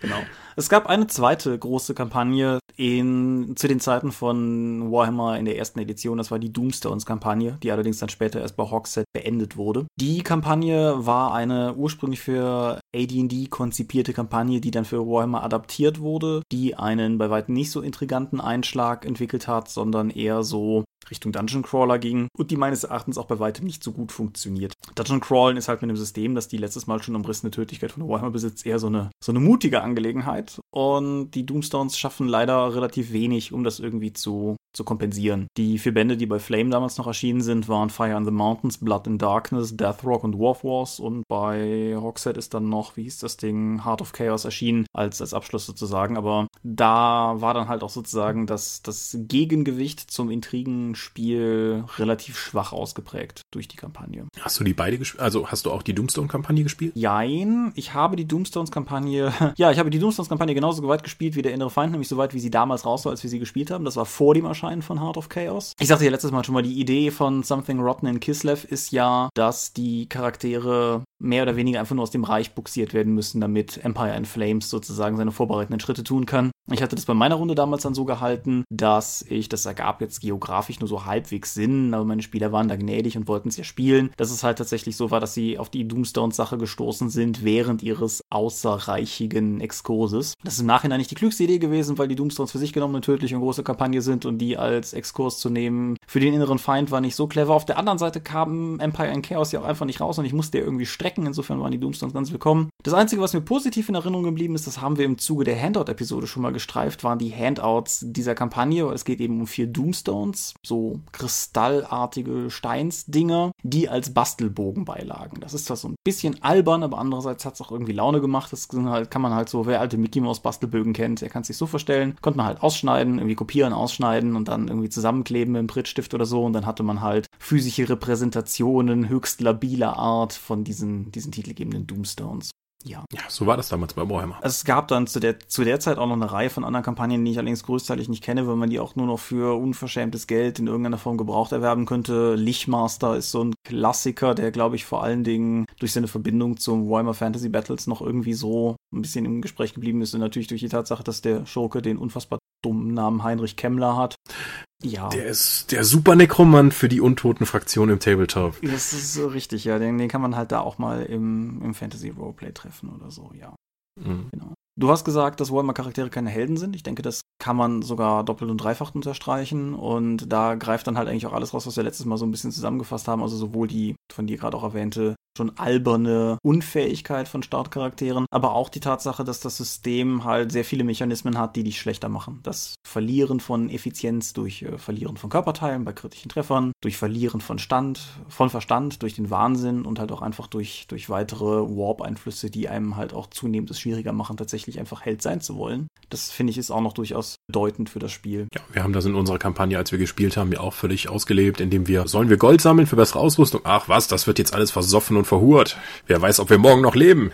genau. Es gab eine zweite große Kampagne in, zu den Zeiten von Warhammer in der ersten Edition. Das war die Doomstones-Kampagne, die allerdings dann später erst bei Hogshead beendet wurde. Die Kampagne war eine ursprünglich für AD&D konzipierte Kampagne, die dann für Warhammer adaptiert wurde, die einen bei weitem nicht so intriganten Einschlag entwickelt hat, sondern eher so Richtung Dungeon Crawler ging und die meines Erachtens auch bei weitem nicht so gut funktioniert. Dungeon Crawlen ist halt mit einem System, das die letztes Mal schon umrissene Tödlichkeit von Warhammer besitzt, eher so eine, so eine mutige Angelegenheit und die Doomstones schaffen leider relativ wenig, um das irgendwie zu, zu kompensieren. Die vier Bände, die bei Flame damals noch erschienen sind, waren Fire in the Mountains, Blood in Darkness, Death Rock und Warf Wars und bei Hogshead ist dann noch, wie hieß das Ding, Heart of Chaos erschienen, als, als Abschluss sozusagen, aber da war dann halt auch sozusagen das, das Gegengewicht zum Intrigen Spiel relativ schwach ausgeprägt durch die Kampagne. Hast du die beide gespielt? Also hast du auch die Doomstone-Kampagne gespielt? Jein, ich habe die Doomstones-Kampagne, ja, ich habe die Doomstones-Kampagne genauso weit gespielt wie der innere Feind, nämlich so weit, wie sie damals raus war, als wir sie gespielt haben. Das war vor dem Erscheinen von Heart of Chaos. Ich sagte ja letztes Mal schon mal, die Idee von Something Rotten in Kislev ist ja, dass die Charaktere mehr oder weniger einfach nur aus dem Reich buxiert werden müssen, damit Empire in Flames sozusagen seine vorbereitenden Schritte tun kann. Ich hatte das bei meiner Runde damals dann so gehalten, dass ich, das ergab jetzt geografisch nur so halbwegs Sinn, aber meine Spieler waren da gnädig und wollten es ja spielen, dass es halt tatsächlich so war, dass sie auf die Doomstones-Sache gestoßen sind während ihres außerreichigen Exkurses. Das ist im Nachhinein nicht die klügste Idee gewesen, weil die Doomstones für sich genommen eine tödliche und große Kampagne sind und die als Exkurs zu nehmen für den inneren Feind war nicht so clever. Auf der anderen Seite kam Empire in Chaos ja auch einfach nicht raus und ich musste ja irgendwie strecken, insofern waren die Doomstones ganz willkommen. Das Einzige, was mir positiv in Erinnerung geblieben ist, das haben wir im Zuge der Handout-Episode schon mal gestreift, waren die Handouts dieser Kampagne. Es geht eben um vier Doomstones, so kristallartige Steinsdinger, die als Bastelbogen beilagen. Das ist zwar so ein bisschen albern, aber andererseits hat es auch irgendwie Laune gemacht. Das halt, kann man halt so, wer alte Mickey Mouse Bastelbögen kennt, der kann es sich so vorstellen. Konnte man halt ausschneiden, irgendwie kopieren, ausschneiden und dann irgendwie zusammenkleben mit einem Prittstift oder so. Und dann hatte man halt physische Repräsentationen höchst labiler Art von diesen, diesen titelgebenden Doomstones. Ja. Ja, so war das damals bei Warhammer. Es gab dann zu der, zu der Zeit auch noch eine Reihe von anderen Kampagnen, die ich allerdings größtenteils nicht kenne, weil man die auch nur noch für unverschämtes Geld in irgendeiner Form gebraucht erwerben könnte. Lichmaster ist so ein Klassiker, der, glaube ich, vor allen Dingen durch seine Verbindung zum Warhammer Fantasy Battles noch irgendwie so ein bisschen im Gespräch geblieben ist und natürlich durch die Tatsache, dass der Schurke den unfassbar dummen Namen Heinrich Kemmler hat. Ja. Der ist der super Nekromant für die untoten Fraktion im Tabletop. Das ist so richtig, ja. Den, den kann man halt da auch mal im, im Fantasy Roleplay treffen oder so, ja. Mhm. Genau. Du hast gesagt, dass Warhammer-Charaktere keine Helden sind. Ich denke, das kann man sogar doppelt und dreifach unterstreichen. Und da greift dann halt eigentlich auch alles raus, was wir letztes Mal so ein bisschen zusammengefasst haben. Also sowohl die von dir gerade auch erwähnte schon alberne Unfähigkeit von Startcharakteren, aber auch die Tatsache, dass das System halt sehr viele Mechanismen hat, die dich schlechter machen. Das Verlieren von Effizienz durch äh, Verlieren von Körperteilen bei kritischen Treffern, durch Verlieren von Stand, von Verstand, durch den Wahnsinn und halt auch einfach durch, durch weitere Warp-Einflüsse, die einem halt auch zunehmend es schwieriger machen, tatsächlich einfach Held sein zu wollen. Das finde ich ist auch noch durchaus bedeutend für das Spiel. Ja, wir haben das in unserer Kampagne, als wir gespielt haben, ja auch völlig ausgelebt, indem wir, sollen wir Gold sammeln für bessere Ausrüstung? Ach was, das wird jetzt alles versoffen und verhurt. Wer weiß, ob wir morgen noch leben.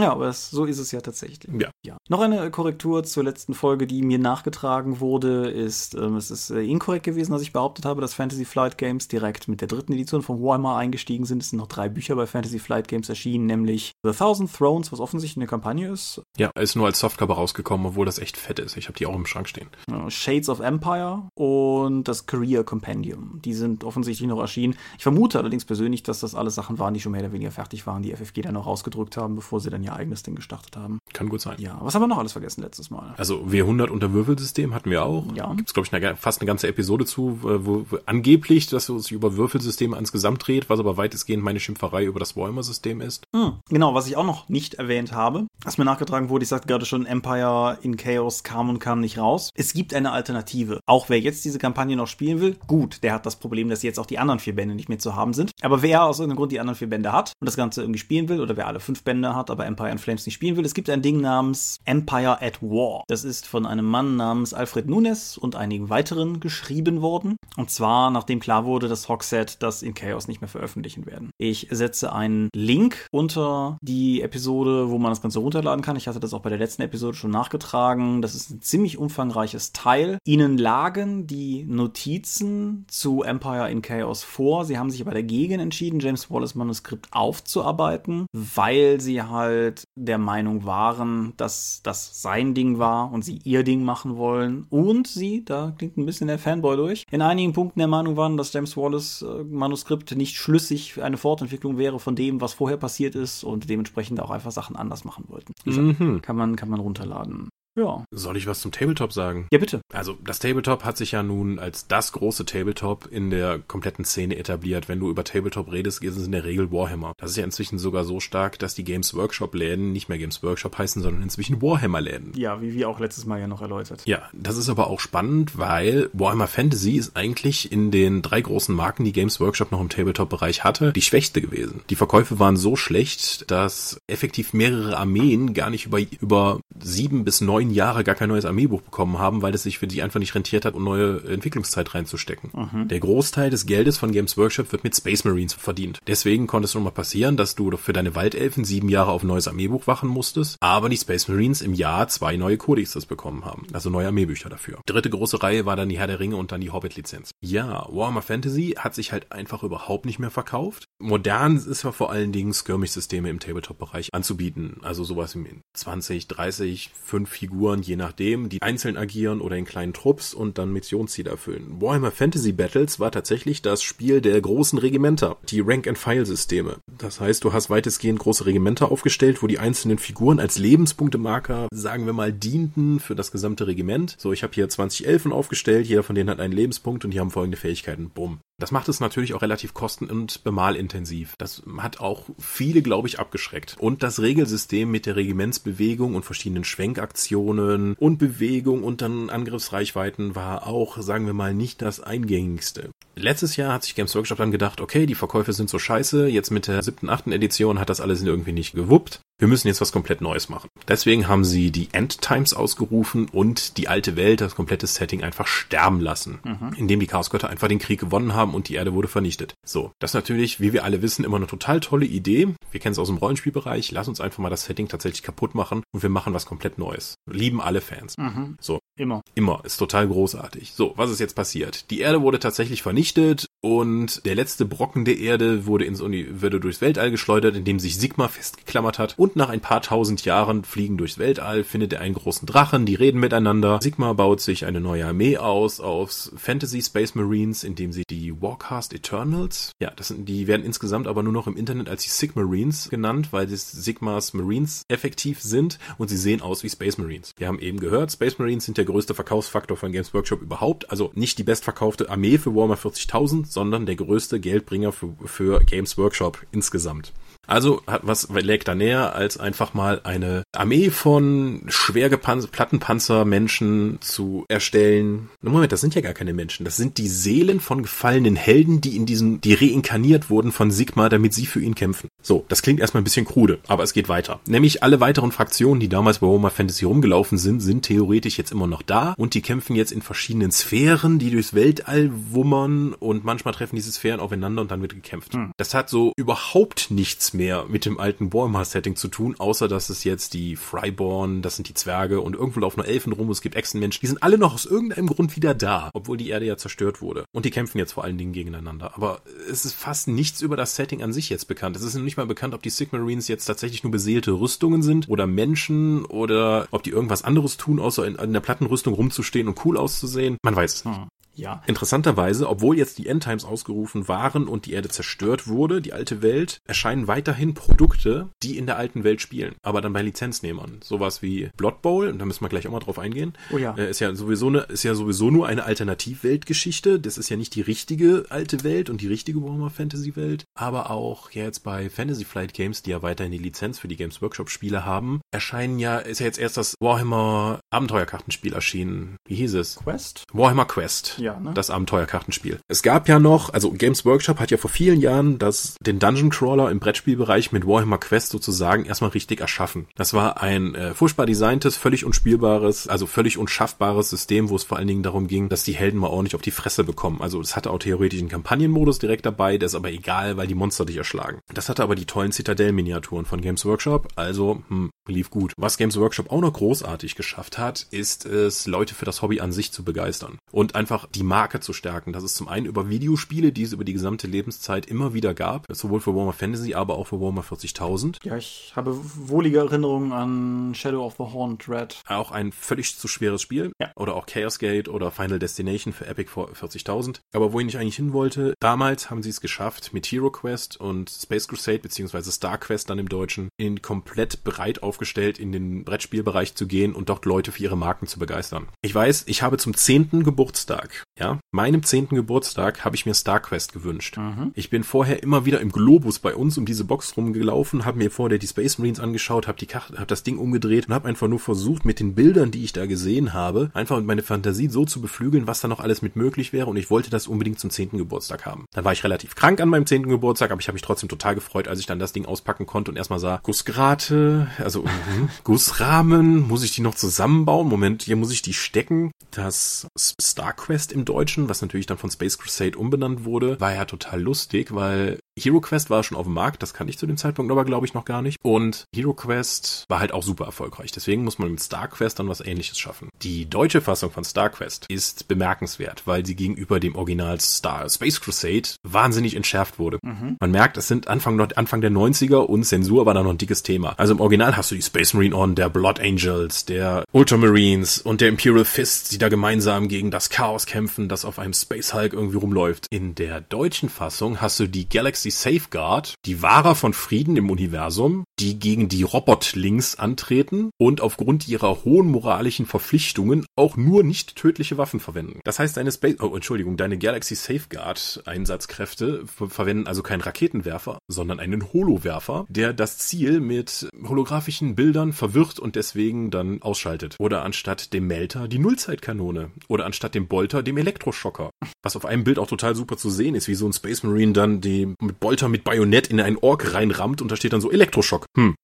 Ja, aber es, so ist es ja tatsächlich. Ja. ja. Noch eine Korrektur zur letzten Folge, die mir nachgetragen wurde, ist, ähm, es ist äh, inkorrekt gewesen, dass ich behauptet habe, dass Fantasy Flight Games direkt mit der dritten Edition von Warhammer eingestiegen sind. Es sind noch drei Bücher bei Fantasy Flight Games erschienen, nämlich The Thousand Thrones, was offensichtlich eine Kampagne ist. Ja, ist nur als Softcover rausgekommen, obwohl das echt fett ist. Ich habe die auch im Schrank stehen. Shades of Empire und das Career Compendium. Die sind offensichtlich noch erschienen. Ich vermute allerdings persönlich, dass das alles Sachen waren, die schon mehr oder weniger fertig waren, die FFG dann noch rausgedrückt haben, bevor sie dann ihr eigenes Ding gestartet haben. Kann gut sein. Ja, was haben wir noch alles vergessen letztes Mal? Also W100 unter Würfelsystem hatten wir auch. Ja. Gibt's glaube ich eine, fast eine ganze Episode zu, wo, wo angeblich, dass es sich über Würfelsysteme insgesamt dreht, was aber weitestgehend meine Schimpferei über das Warhammer-System ist. Hm, genau, was ich auch noch nicht erwähnt habe, was mir nachgetragen wurde, ich sagte gerade schon, Empire in Chaos kam und kam nicht raus. Es gibt eine Alternative. Auch wer jetzt diese Kampagne noch spielen will, gut, der hat das Problem, dass jetzt auch die anderen vier Bände nicht mehr zu haben sind. Aber wer aus irgendeinem Grund die anderen vier Bände hat und das Ganze irgendwie spielen will, oder wer alle fünf Bände hat, aber Empire in Flames nicht spielen will, es gibt ein Ding namens Empire at War. Das ist von einem Mann namens Alfred Nunes und einigen weiteren geschrieben worden. Und zwar, nachdem klar wurde, dass Hogshead das in Chaos nicht mehr veröffentlichen werden. Ich setze einen Link unter die Episode, wo man das Ganze runterladen kann. Ich hatte das auch bei der letzten Episode schon nachgetragen. Das ist ein ziemlich umfangreiches Teil. Ihnen lagen die Notizen zu Empire in Chaos vor. Sie haben sich aber dagegen entschieden, James Wallace Manuskript aufzuarbeiten, weil sie halt der Meinung waren, dass das sein Ding war und sie ihr Ding machen wollen. Und sie, da klingt ein bisschen der Fanboy durch, in einigen Punkten der Meinung waren, dass James Wallace äh, Manuskript nicht schlüssig eine Fortentwicklung wäre von dem, was vorher passiert ist und dementsprechend auch einfach Sachen anders machen wollten. Mhm. Kann man, kann man runterladen. Ja. Soll ich was zum Tabletop sagen? Ja, bitte. Also das Tabletop hat sich ja nun als das große Tabletop in der kompletten Szene etabliert. Wenn du über Tabletop redest, ist es in der Regel Warhammer. Das ist ja inzwischen sogar so stark, dass die Games Workshop Läden nicht mehr Games Workshop heißen, sondern inzwischen Warhammer Läden. Ja, wie wir auch letztes Mal ja noch erläutert. Ja, das ist aber auch spannend, weil Warhammer Fantasy ist eigentlich in den drei großen Marken, die Games Workshop noch im Tabletop-Bereich hatte, die schwächste gewesen. Die Verkäufe waren so schlecht, dass effektiv mehrere Armeen gar nicht über, über sieben bis neun Jahre gar kein neues Armeebuch bekommen haben, weil es sich für die einfach nicht rentiert hat, um neue Entwicklungszeit reinzustecken. Der Großteil des Geldes von Games Workshop wird mit Space Marines verdient. Deswegen konnte es nun mal passieren, dass du für deine Waldelfen sieben Jahre auf ein neues Armeebuch wachen musstest, aber die Space Marines im Jahr zwei neue Kodexes bekommen haben, also neue Armeebücher dafür. Dritte große Reihe war dann die Herr der Ringe und dann die Hobbit-Lizenz. Ja, Warhammer Fantasy hat sich halt einfach überhaupt nicht mehr verkauft. Modern ist ja vor allen Dingen Skirmish-Systeme im Tabletop-Bereich anzubieten, also sowas wie 20, 30, 5 Figuren, je nachdem, die einzeln agieren oder in kleinen Trupps und dann Missionsziele erfüllen. Warhammer Fantasy Battles war tatsächlich das Spiel der großen Regimenter, die Rank-and-File-Systeme. Das heißt, du hast weitestgehend große Regimenter aufgestellt, wo die einzelnen Figuren als Lebenspunktemarker, sagen wir mal, dienten für das gesamte Regiment. So, ich habe hier 20 Elfen aufgestellt, jeder von denen hat einen Lebenspunkt und die haben folgende Fähigkeiten. Bumm. Das macht es natürlich auch relativ kosten- und bemalintensiv. Das hat auch viele, glaube ich, abgeschreckt. Und das Regelsystem mit der Regimentsbewegung und verschiedenen Schwenkaktionen und Bewegung und dann Angriffsreichweiten war auch, sagen wir mal, nicht das eingängigste. Letztes Jahr hat sich Games Workshop dann gedacht, okay, die Verkäufe sind so scheiße, jetzt mit der siebten, achten Edition hat das alles irgendwie nicht gewuppt. Wir müssen jetzt was komplett Neues machen. Deswegen haben sie die Endtimes ausgerufen und die alte Welt, das komplette Setting einfach sterben lassen, indem die Chaosgötter einfach den Krieg gewonnen haben und die Erde wurde vernichtet. So, das ist natürlich, wie wir alle wissen, immer eine total tolle Idee. Wir kennen es aus dem Rollenspielbereich. Lass uns einfach mal das Setting tatsächlich kaputt machen und wir machen was komplett Neues. Lieben alle Fans. So, Immer. Immer. Ist total großartig. So, was ist jetzt passiert? Die Erde wurde tatsächlich vernichtet und der letzte Brocken der Erde wurde ins Uni wurde durchs Weltall geschleudert, indem sich Sigma festgeklammert hat. Und nach ein paar tausend Jahren Fliegen durchs Weltall findet er einen großen Drachen, die reden miteinander. Sigma baut sich eine neue Armee aus aus Fantasy Space Marines, indem sie die Warcast Eternals, ja, das sind, die werden insgesamt aber nur noch im Internet als die Sigmarines genannt, weil das Sigmas Marines effektiv sind und sie sehen aus wie Space Marines. Wir haben eben gehört, Space Marines sind der größte Verkaufsfaktor von Games Workshop überhaupt. Also nicht die bestverkaufte Armee für Warhammer 40.000, sondern der größte Geldbringer für, für Games Workshop insgesamt. Also hat was lag da näher, als einfach mal eine Armee von schwer Plattenpanzermenschen zu erstellen. Moment, das sind ja gar keine Menschen. Das sind die Seelen von gefallenen Helden, die in diesem, die reinkarniert wurden von Sigma, damit sie für ihn kämpfen. So, das klingt erstmal ein bisschen krude, aber es geht weiter. Nämlich alle weiteren Fraktionen, die damals bei Warhammer Fantasy rumgelaufen sind, sind theoretisch jetzt immer noch da und die kämpfen jetzt in verschiedenen Sphären, die durchs Weltall wummern und manchmal treffen diese Sphären aufeinander und dann wird gekämpft. Das hat so überhaupt nichts mehr mit dem alten Warhammer-Setting zu tun, außer dass es jetzt die Freiborn, das sind die Zwerge und irgendwo laufen nur Elfen rum, es gibt Echsenmenschen, die sind alle noch aus irgendeinem Grund wieder da, obwohl die Erde ja zerstört wurde. Und die kämpfen jetzt vor allen Dingen gegeneinander. Aber es ist fast nichts über das Setting an sich jetzt bekannt. Es ist nicht mal bekannt, ob die Sigmarines jetzt tatsächlich nur beseelte Rüstungen sind oder Menschen oder ob die irgendwas anderes tun, außer in, in der Plattenrüstung rumzustehen und cool auszusehen. Man weiß es nicht. Hm. Ja. Interessanterweise, obwohl jetzt die Endtimes ausgerufen waren und die Erde zerstört wurde, die alte Welt, erscheinen weiterhin Produkte, die in der alten Welt spielen, aber dann bei Lizenznehmern. Sowas wie Blood Bowl, und da müssen wir gleich auch mal drauf eingehen. Oh ja. Äh, ist ja sowieso eine, ist ja sowieso nur eine Alternativweltgeschichte. Das ist ja nicht die richtige alte Welt und die richtige Warhammer Fantasy Welt. Aber auch ja, jetzt bei Fantasy Flight Games, die ja weiterhin die Lizenz für die Games Workshop Spiele haben, erscheinen ja, ist ja jetzt erst das Warhammer Abenteuerkartenspiel erschienen. Wie hieß es? Quest? Warhammer Quest. Ja ja, ne? das Abenteuerkartenspiel. Es gab ja noch, also Games Workshop hat ja vor vielen Jahren das, den Dungeon Crawler im Brettspielbereich mit Warhammer Quest sozusagen erstmal richtig erschaffen. Das war ein äh, furchtbar designtes, völlig unspielbares, also völlig unschaffbares System, wo es vor allen Dingen darum ging, dass die Helden mal ordentlich auf die Fresse bekommen. Also es hatte auch theoretisch einen Kampagnenmodus direkt dabei, der ist aber egal, weil die Monster dich erschlagen. Das hatte aber die tollen Citadel-Miniaturen von Games Workshop, also hm, lief gut. Was Games Workshop auch noch großartig geschafft hat, ist es, Leute für das Hobby an sich zu begeistern und einfach die Marke zu stärken. Das ist zum einen über Videospiele, die es über die gesamte Lebenszeit immer wieder gab, sowohl für Warhammer Fantasy, aber auch für Warhammer 40.000. Ja, ich habe wohlige Erinnerungen an Shadow of the Horned Red. Auch ein völlig zu schweres Spiel. Ja. Oder auch Chaos Gate oder Final Destination für Epic 40.000. Aber wohin ich eigentlich hin wollte, damals haben sie es geschafft, mit Hero Quest und Space Crusade beziehungsweise Star Quest dann im Deutschen in komplett breit aufgestellt in den Brettspielbereich zu gehen und dort Leute für ihre Marken zu begeistern. Ich weiß, ich habe zum zehnten Geburtstag, ja, meinem zehnten Geburtstag habe ich mir StarQuest gewünscht. Mhm. Ich bin vorher immer wieder im Globus bei uns um diese Box rumgelaufen, habe mir vorher die Space Marines angeschaut, habe die Karte, habe das Ding umgedreht und habe einfach nur versucht, mit den Bildern, die ich da gesehen habe, einfach meine Fantasie so zu beflügeln, was da noch alles mit möglich wäre und ich wollte das unbedingt zum zehnten Geburtstag haben. Dann war ich relativ krank an meinem zehnten Geburtstag, aber ich habe mich trotzdem total gefreut, als ich dann das Ding auspacken konnte und erstmal sah, Gussgrate, also mhm, Gussrahmen, muss ich die noch zusammenbauen? Moment, hier muss ich die stecken. Das StarQuest im Deutschen, was natürlich dann von Space Crusade umbenannt wurde, war ja total lustig, weil Hero Quest war schon auf dem Markt, das kannte ich zu dem Zeitpunkt aber glaube ich noch gar nicht. Und Hero Quest war halt auch super erfolgreich. Deswegen muss man mit Star Quest dann was ähnliches schaffen. Die deutsche Fassung von Star Quest ist bemerkenswert, weil sie gegenüber dem Original Star Space Crusade wahnsinnig entschärft wurde. Mhm. Man merkt, es sind Anfang, Anfang der 90er und Zensur war da noch ein dickes Thema. Also im Original hast du die Space Marine On, der Blood Angels, der Ultramarines und der Imperial Fists, die da gemeinsam gegen das Chaos kämpfen, das auf einem Space Hulk irgendwie rumläuft. In der deutschen Fassung hast du die Galaxy die Safeguard, die Wahrer von Frieden im Universum, die gegen die Robotlings antreten und aufgrund ihrer hohen moralischen Verpflichtungen auch nur nicht tödliche Waffen verwenden. Das heißt, deine Space, oh, Entschuldigung, deine Galaxy Safeguard Einsatzkräfte verwenden also keinen Raketenwerfer, sondern einen Holowerfer, der das Ziel mit holographischen Bildern verwirrt und deswegen dann ausschaltet. Oder anstatt dem Melter die Nullzeitkanone. Oder anstatt dem Bolter dem Elektroschocker. Was auf einem Bild auch total super zu sehen ist, wie so ein Space Marine dann die mit Bolter mit Bajonett in einen Ork reinrammt und da steht dann so Elektroschock. Hm.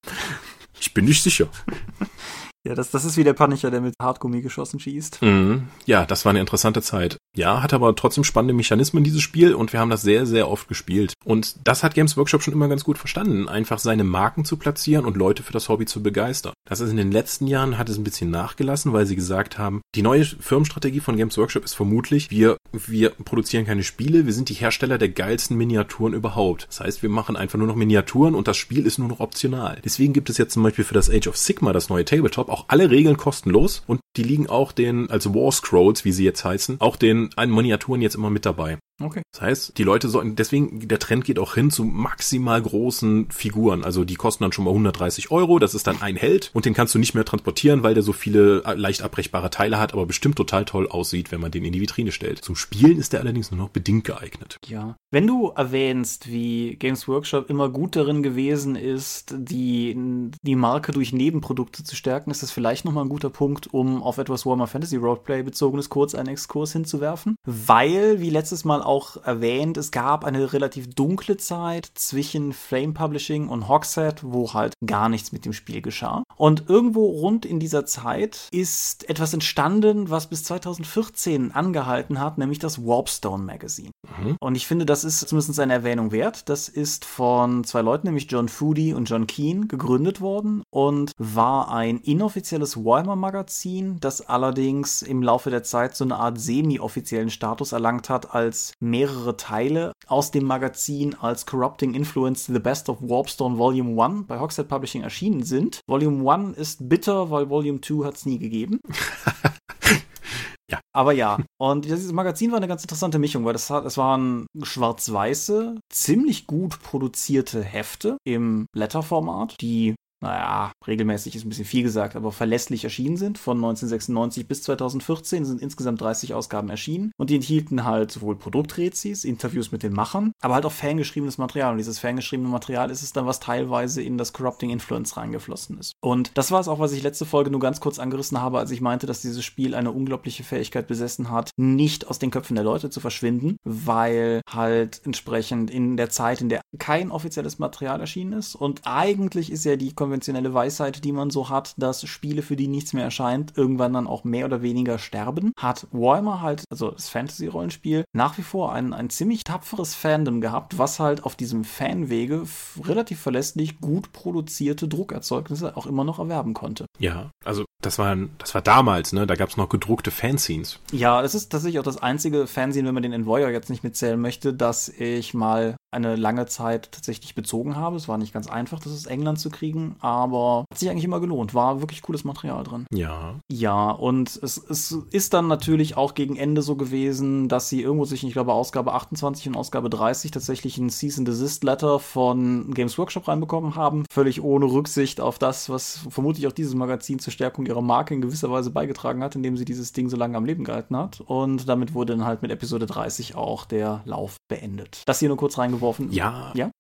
Ich bin nicht sicher. Ja, das, das ist wie der Punisher, der mit Hartgummi geschossen schießt. Mhm. Ja, das war eine interessante Zeit. Ja, hat aber trotzdem spannende Mechanismen, dieses Spiel, und wir haben das sehr, sehr oft gespielt. Und das hat Games Workshop schon immer ganz gut verstanden, einfach seine Marken zu platzieren und Leute für das Hobby zu begeistern. Das ist in den letzten Jahren hat es ein bisschen nachgelassen, weil sie gesagt haben, die neue Firmenstrategie von Games Workshop ist vermutlich, wir, wir produzieren keine Spiele, wir sind die Hersteller der geilsten Miniaturen überhaupt. Das heißt, wir machen einfach nur noch Miniaturen und das Spiel ist nur noch optional. Deswegen gibt es jetzt zum Beispiel für das Age of Sigma, das neue Tabletop, auch alle Regeln kostenlos und die liegen auch den, also War Scrolls, wie sie jetzt heißen, auch den Miniaturen jetzt immer mit dabei. Okay. Das heißt, die Leute sollten, deswegen, der Trend geht auch hin zu maximal großen Figuren. Also die kosten dann schon mal 130 Euro, das ist dann ein Held und den kannst du nicht mehr transportieren, weil der so viele äh, leicht abbrechbare Teile hat, aber bestimmt total toll aussieht, wenn man den in die Vitrine stellt. Zum Spielen ist der allerdings nur noch bedingt geeignet. Ja. Wenn du erwähnst, wie Games Workshop immer gut darin gewesen ist, die, die Marke durch Nebenprodukte zu stärken, ist das vielleicht nochmal ein guter Punkt, um auf etwas Warhammer Fantasy Roleplay bezogenes kurz einen Exkurs hinzuwerfen, weil, wie letztes Mal auch erwähnt, es gab eine relativ dunkle Zeit zwischen Flame Publishing und Hogshead, wo halt gar nichts mit dem Spiel geschah. Und irgendwo rund in dieser Zeit ist etwas entstanden, was bis 2014 angehalten hat, nämlich das Warpstone Magazine. Mhm. Und ich finde, das ist zumindest eine Erwähnung wert. Das ist von zwei Leuten, nämlich John Foodie und John Keane, gegründet worden und war ein inoffizielles Das allerdings im Laufe der Zeit so eine Art semi-offiziellen Status erlangt hat, als mehrere Teile aus dem Magazin als Corrupting Influence The Best of Warpstone Volume 1 bei Hogshead Publishing erschienen sind. Volume 1 ist bitter, weil Volume 2 hat es nie gegeben. Ja. Aber ja, und dieses Magazin war eine ganz interessante Mischung, weil das, hat, es waren schwarz-weiße, ziemlich gut produzierte Hefte im Blätterformat, die naja, regelmäßig ist ein bisschen viel gesagt, aber verlässlich erschienen sind. Von 1996 bis 2014 sind insgesamt 30 Ausgaben erschienen und die enthielten halt sowohl Produktrezis, Interviews mit den Machern, aber halt auch fangeschriebenes Material. Und dieses fangeschriebene Material ist es dann, was teilweise in das Corrupting Influence reingeflossen ist. Und das war es auch, was ich letzte Folge nur ganz kurz angerissen habe, als ich meinte, dass dieses Spiel eine unglaubliche Fähigkeit besessen hat, nicht aus den Köpfen der Leute zu verschwinden, weil halt entsprechend in der Zeit, in der kein offizielles Material erschienen ist und eigentlich ist ja die Konvention konventionelle Weisheit, die man so hat, dass Spiele, für die nichts mehr erscheint, irgendwann dann auch mehr oder weniger sterben, hat Warhammer halt, also das Fantasy-Rollenspiel, nach wie vor ein, ein ziemlich tapferes Fandom gehabt, was halt auf diesem Fanwege relativ verlässlich gut produzierte Druckerzeugnisse auch immer noch erwerben konnte. Ja, also das war, das war damals, ne? Da gab es noch gedruckte Fanzines. Ja, das ist tatsächlich auch das einzige Fanzine, wenn man den Envoyer jetzt nicht mitzählen möchte, dass ich mal eine lange Zeit tatsächlich bezogen habe. Es war nicht ganz einfach, das aus England zu kriegen, aber hat sich eigentlich immer gelohnt. War wirklich cooles Material drin. Ja. Ja, und es, es ist dann natürlich auch gegen Ende so gewesen, dass sie irgendwo sich, ich glaube, Ausgabe 28 und Ausgabe 30 tatsächlich ein Cease and Desist Letter von Games Workshop reinbekommen haben. Völlig ohne Rücksicht auf das, was vermutlich auch dieses Magazin zur Stärkung ihrer Marke in gewisser Weise beigetragen hat, indem sie dieses Ding so lange am Leben gehalten hat. Und damit wurde dann halt mit Episode 30 auch der Lauf beendet. Das hier nur kurz reingeworfen geworfen. Ja. Ja.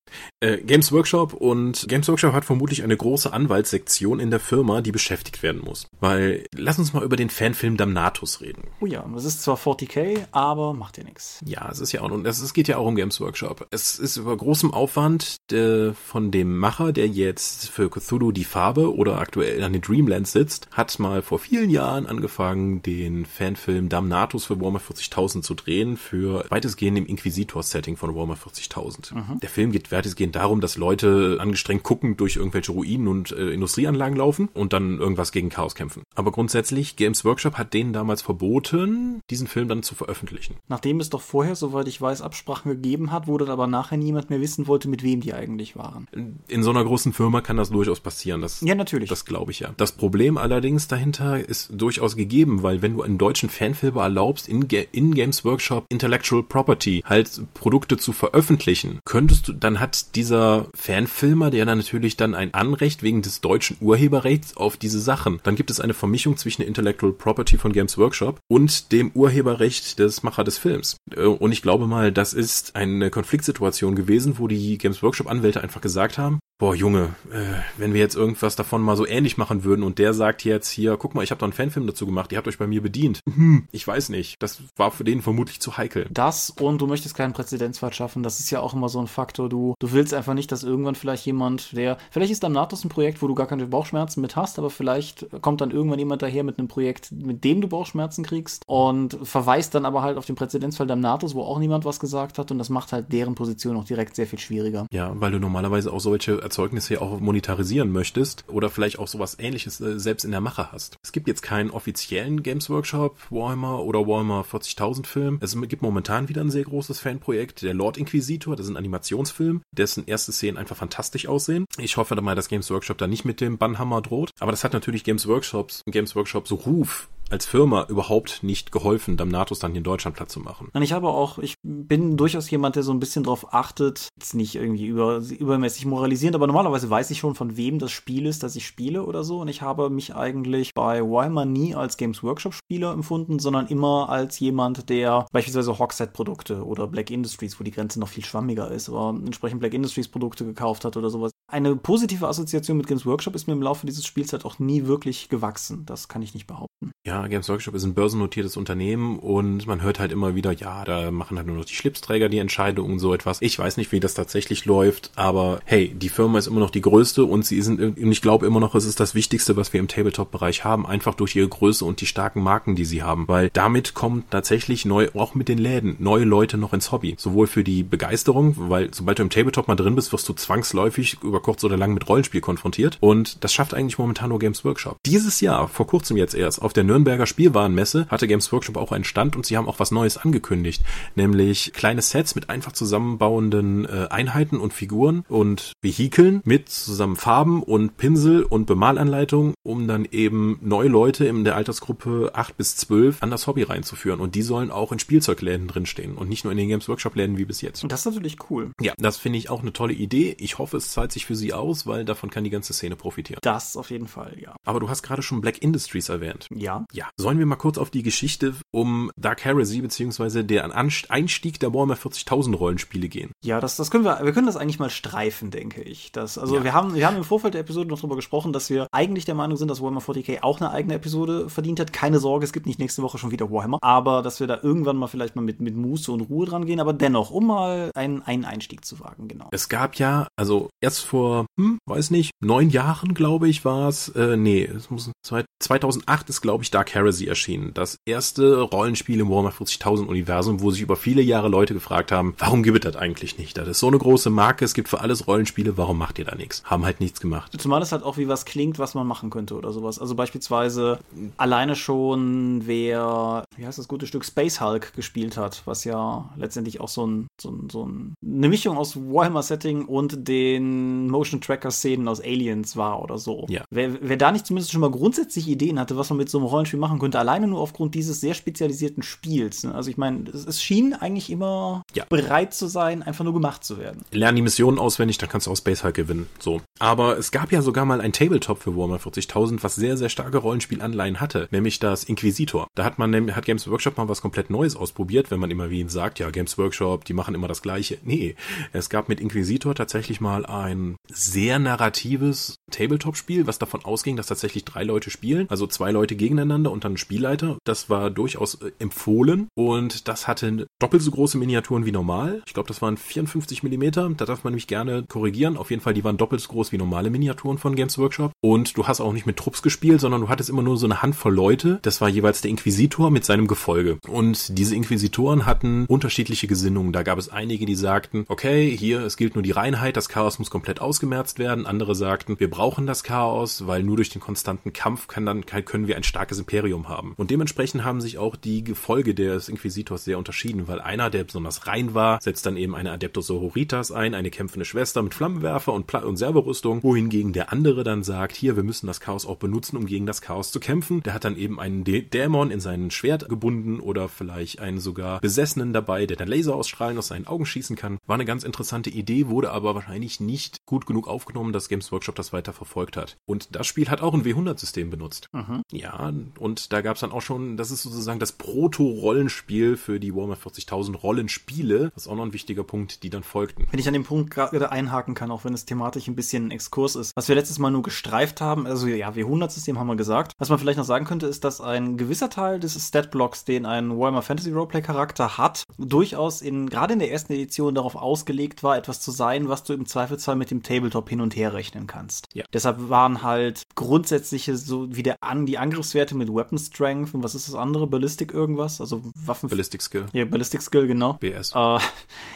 Äh, Games Workshop und Games Workshop hat vermutlich eine große Anwaltssektion in der Firma, die beschäftigt werden muss. Weil, lass uns mal über den Fanfilm Damnatus reden. Oh ja, das ist zwar 40k, aber macht ja nichts. Ja, es ist ja auch, und es, es geht ja auch um Games Workshop. Es ist über großem Aufwand äh, von dem Macher, der jetzt für Cthulhu die Farbe oder aktuell an den Dreamlands sitzt, hat mal vor vielen Jahren angefangen, den Fanfilm Damnatus für Warhammer 40.000 zu drehen, für weitestgehend im Inquisitor-Setting von Warhammer 40.000. Mhm. Der Film geht weitestgehend darum, dass Leute angestrengt gucken durch irgendwelche Ruinen und äh, Industrieanlagen laufen und dann irgendwas gegen Chaos kämpfen. Aber grundsätzlich, Games Workshop hat denen damals verboten, diesen Film dann zu veröffentlichen. Nachdem es doch vorher, soweit ich weiß, Absprachen gegeben hat, wurde aber nachher niemand mehr wissen wollte, mit wem die eigentlich waren. In so einer großen Firma kann das durchaus passieren. Das, ja, natürlich. Das glaube ich ja. Das Problem allerdings dahinter ist durchaus gegeben, weil wenn du einen deutschen Fanfilm erlaubst, in, in Games Workshop Intellectual Property halt Produkte zu veröffentlichen, könntest du, dann hat dieser Fanfilmer, der dann natürlich dann ein Anrecht wegen des deutschen Urheberrechts auf diese Sachen. Dann gibt es eine Vermischung zwischen Intellectual Property von Games Workshop und dem Urheberrecht des Macher des Films. Äh, und ich glaube mal, das ist eine Konfliktsituation gewesen, wo die Games Workshop Anwälte einfach gesagt haben, boah Junge, äh, wenn wir jetzt irgendwas davon mal so ähnlich machen würden und der sagt jetzt hier, guck mal, ich habe da einen Fanfilm dazu gemacht, ihr habt euch bei mir bedient. Hm, ich weiß nicht, das war für den vermutlich zu heikel. Das und du möchtest keinen Präzedenzfall schaffen, das ist ja auch immer so ein Faktor, du, du willst einfach nicht, dass irgendwann vielleicht jemand, der, vielleicht ist Damnatus ein Projekt, wo du gar keine Bauchschmerzen mit hast, aber vielleicht kommt dann irgendwann jemand daher mit einem Projekt, mit dem du Bauchschmerzen kriegst und verweist dann aber halt auf den Präzedenzfall Damnatus, wo auch niemand was gesagt hat und das macht halt deren Position auch direkt sehr viel schwieriger. Ja, weil du normalerweise auch solche Erzeugnisse auch monetarisieren möchtest oder vielleicht auch sowas ähnliches äh, selbst in der Mache hast. Es gibt jetzt keinen offiziellen Games Workshop Warhammer oder Warhammer 40.000 Film. Es gibt momentan wieder ein sehr großes Fanprojekt, der Lord Inquisitor, das ist ein Animationsfilm, dessen erste Szenen einfach fantastisch aussehen. Ich hoffe dann mal, dass Games Workshop da nicht mit dem Bannhammer droht, aber das hat natürlich Games Workshops, Games Workshops Ruf als Firma überhaupt nicht geholfen, Damnatus dann hier in Deutschland platt zu machen. Und ich habe auch, ich bin durchaus jemand, der so ein bisschen drauf achtet, jetzt nicht irgendwie über, übermäßig moralisierend, aber normalerweise weiß ich schon, von wem das Spiel ist, das ich spiele oder so. Und ich habe mich eigentlich bei Warhammer nie als Games Workshop-Spieler empfunden, sondern immer als jemand, der beispielsweise Hogshead-Produkte oder Black Industries, wo die Grenze noch viel schwammiger ist, aber entsprechend Black Industries-Produkte gekauft hat oder sowas. Eine positive Assoziation mit Games Workshop ist mir im Laufe dieses Spiels halt auch nie wirklich gewachsen. Das kann ich nicht behaupten. behaupten. Ja, Games Workshop ist ein börsennotiertes Unternehmen und man hört halt immer wieder, ja, da machen halt nur noch die Schlipsträger die Entscheidung und so etwas. Ich weiß nicht, wie das tatsächlich läuft, aber hey, die Firma ist immer noch die größte und sie sind, ich glaube immer noch, es ist das Wichtigste, was wir im Tabletop-Bereich haben, einfach durch ihre Größe und die starken Marken, die sie haben, weil damit kommt tatsächlich neu, auch mit den Läden, neue Leute noch ins Hobby. Sowohl für die Begeisterung, weil sobald du im Tabletop mal drin bist, wirst du zwangsläufig über kurz oder lang mit Rollenspiel konfrontiert und das schafft eigentlich momentan nur Games Workshop. Dieses Jahr, vor kurzem jetzt erst, auf der Nürnberger Spielwarenmesse hatte Games Workshop auch einen Stand und sie haben auch was Neues angekündigt, nämlich kleine Sets mit einfach zusammenbauenden äh, Einheiten und Figuren und Vehikeln mit zusammen Farben und Pinsel und Bemalanleitung, um dann eben neue Leute in der Altersgruppe 8 bis 12 an das Hobby reinzuführen und die sollen auch in Spielzeugläden drinstehen und nicht nur in den Games Workshop Läden wie bis jetzt. Das ist natürlich cool. Ja, das finde ich auch eine tolle Idee. Ich hoffe, es zahlt sich für sie aus, weil davon kann die ganze Szene profitieren. Das auf jeden Fall, ja. Aber du hast gerade schon Black Industries erwähnt. Ja. Ja. Sollen wir mal kurz auf die Geschichte um Dark Heresy beziehungsweise der Einstieg der Warhammer 40.000 Rollenspiele gehen? Ja, das, das können wir, wir können das eigentlich mal streifen, denke ich. Das, also ja. wir haben, wir haben im Vorfeld der Episode noch darüber gesprochen, dass wir eigentlich der Meinung sind, dass Warhammer 40k auch eine eigene Episode verdient hat. Keine Sorge, es gibt nicht nächste Woche schon wieder Warhammer, aber dass wir da irgendwann mal vielleicht mal mit, mit Muße und Ruhe dran gehen, aber dennoch, um mal einen, einen Einstieg zu wagen, genau. Es gab ja, also erst vor, hm, weiß nicht, neun Jahren, glaube ich, war es, äh, nee, es muss 2008 ist, glaube ich, Dark Heresy erschienen. Das erste Rollenspiel im Warhammer 40.000 Universum, wo sich über viele Jahre Leute gefragt haben, warum gibt es das eigentlich nicht? Das ist so eine große Marke, es gibt für alles Rollenspiele, warum macht ihr da nichts? Haben halt nichts gemacht. Zumal es halt auch wie was klingt, was man machen könnte oder sowas. Also beispielsweise alleine schon, wer, wie heißt das gute Stück, Space Hulk gespielt hat, was ja letztendlich auch so ein, so ein, so ein eine Mischung aus Warhammer-Setting und den Motion-Tracker-Szenen aus Aliens war oder so. Ja. Wer, wer da nicht zumindest schon mal grundsätzlich Ideen hatte, was man mit so einem Rollenspiel machen könnte, alleine nur aufgrund dieses sehr spezialisierten Spiels. Ne? Also ich meine, es, es, schien eigentlich immer ja. bereit zu sein, einfach nur gemacht zu werden. Lern die Missionen auswendig, dann kannst du auch Space Hulk gewinnen. So. Aber es gab ja sogar mal ein Tabletop für Warhammer 40.000, was sehr, sehr starke Rollenspielanleihen hatte, nämlich das Inquisitor. Da hat man, hat Games Workshop mal was komplett Neues ausprobiert, wenn man immer wie ihn sagt, ja, Games Workshop, die machen immer das Gleiche. Nee, es gab mit Inquisitor tatsächlich mal ein sehr narratives Tabletop-Spiel, was davon ausging, dass tatsächlich drei Leute spielen, also zwei Leute gegeneinander und dann Spielleiter. Das war durchaus äh, empfohlen und das hatte doppelt so große Miniaturen wie normal. Ich glaube, das waren 54 Millimeter. Da darf man nämlich gerne korrigieren. Auf jeden Fall, die waren doppelt so groß wie normale Miniaturen von Games Workshop. Und du hast auch nicht mit Trupps gespielt, sondern du hattest immer nur so eine Handvoll Leute. Das war jeweils der Inquisitor mit seinem Gefolge. Und diese Inquisitoren hatten unterschiedliche Gesinnungen. Da gab es einige, die sagten, okay, hier, es gilt nur die Reinheit, das Chaos muss komplett ausgemerzt werden. Andere sagten, wir brauchen das Chaos, weil nur durch den konstanten Kampf kann dann, können wir ein starkes Imperium haben. Und dementsprechend haben sich auch die Gefolge des Inquisitors sehr unterschieden, weil einer, der besonders rein war, setzt dann eben eine Adeptus Sororitas ein, eine kämpfende Schwester mit Flammenwerfer und, Pla und Serverrüstung, wohingegen der andere dann sagt, hier, wir müssen das Chaos auch benutzen, um gegen das Chaos zu kämpfen. Der hat dann eben einen Dä Dämon in sein Schwert gebunden oder vielleicht einen sogar Besessenen dabei, der dann Laser ausstrahlen aus seinen Augen schießen kann. War eine ganz interessante Idee, wurde aber wahrscheinlich nicht gut genug aufgenommen, dass Games Workshop das weiter verfolgt hat. Und das Spiel hat auch ein W100-System benutzt. Mhm. Ja, und da gab es dann auch schon, das ist sozusagen das Proto-Rollenspiel für die Warhammer 40.000 Rollenspiele. Das ist auch noch ein wichtiger Punkt, die dann folgten. Wenn ich an dem Punkt gerade einhaken kann, auch wenn es thematisch ein bisschen ein Exkurs ist. Was wir letztes Mal nur gestreift haben, also ja, W100-System haben wir gesagt. Was man vielleicht noch sagen könnte, ist, dass ein gewisser Teil des Stat-Blocks, den ein Warhammer Fantasy Roleplay-Charakter hat, durchaus in, gerade in der ersten Edition darauf ausgelegt war, etwas zu sein, was du im Zweifelsfall mit dem Tabletop hin und her rechnen kannst. Ja. Deshalb waren halt grundsätzliche, so wie der an, die Angriffswerte mit Weapon Strength und was ist das andere? Ballistic irgendwas? Also Waffen. Ballistic Skill. Ja, Ballistic Skill, genau. BS. Äh,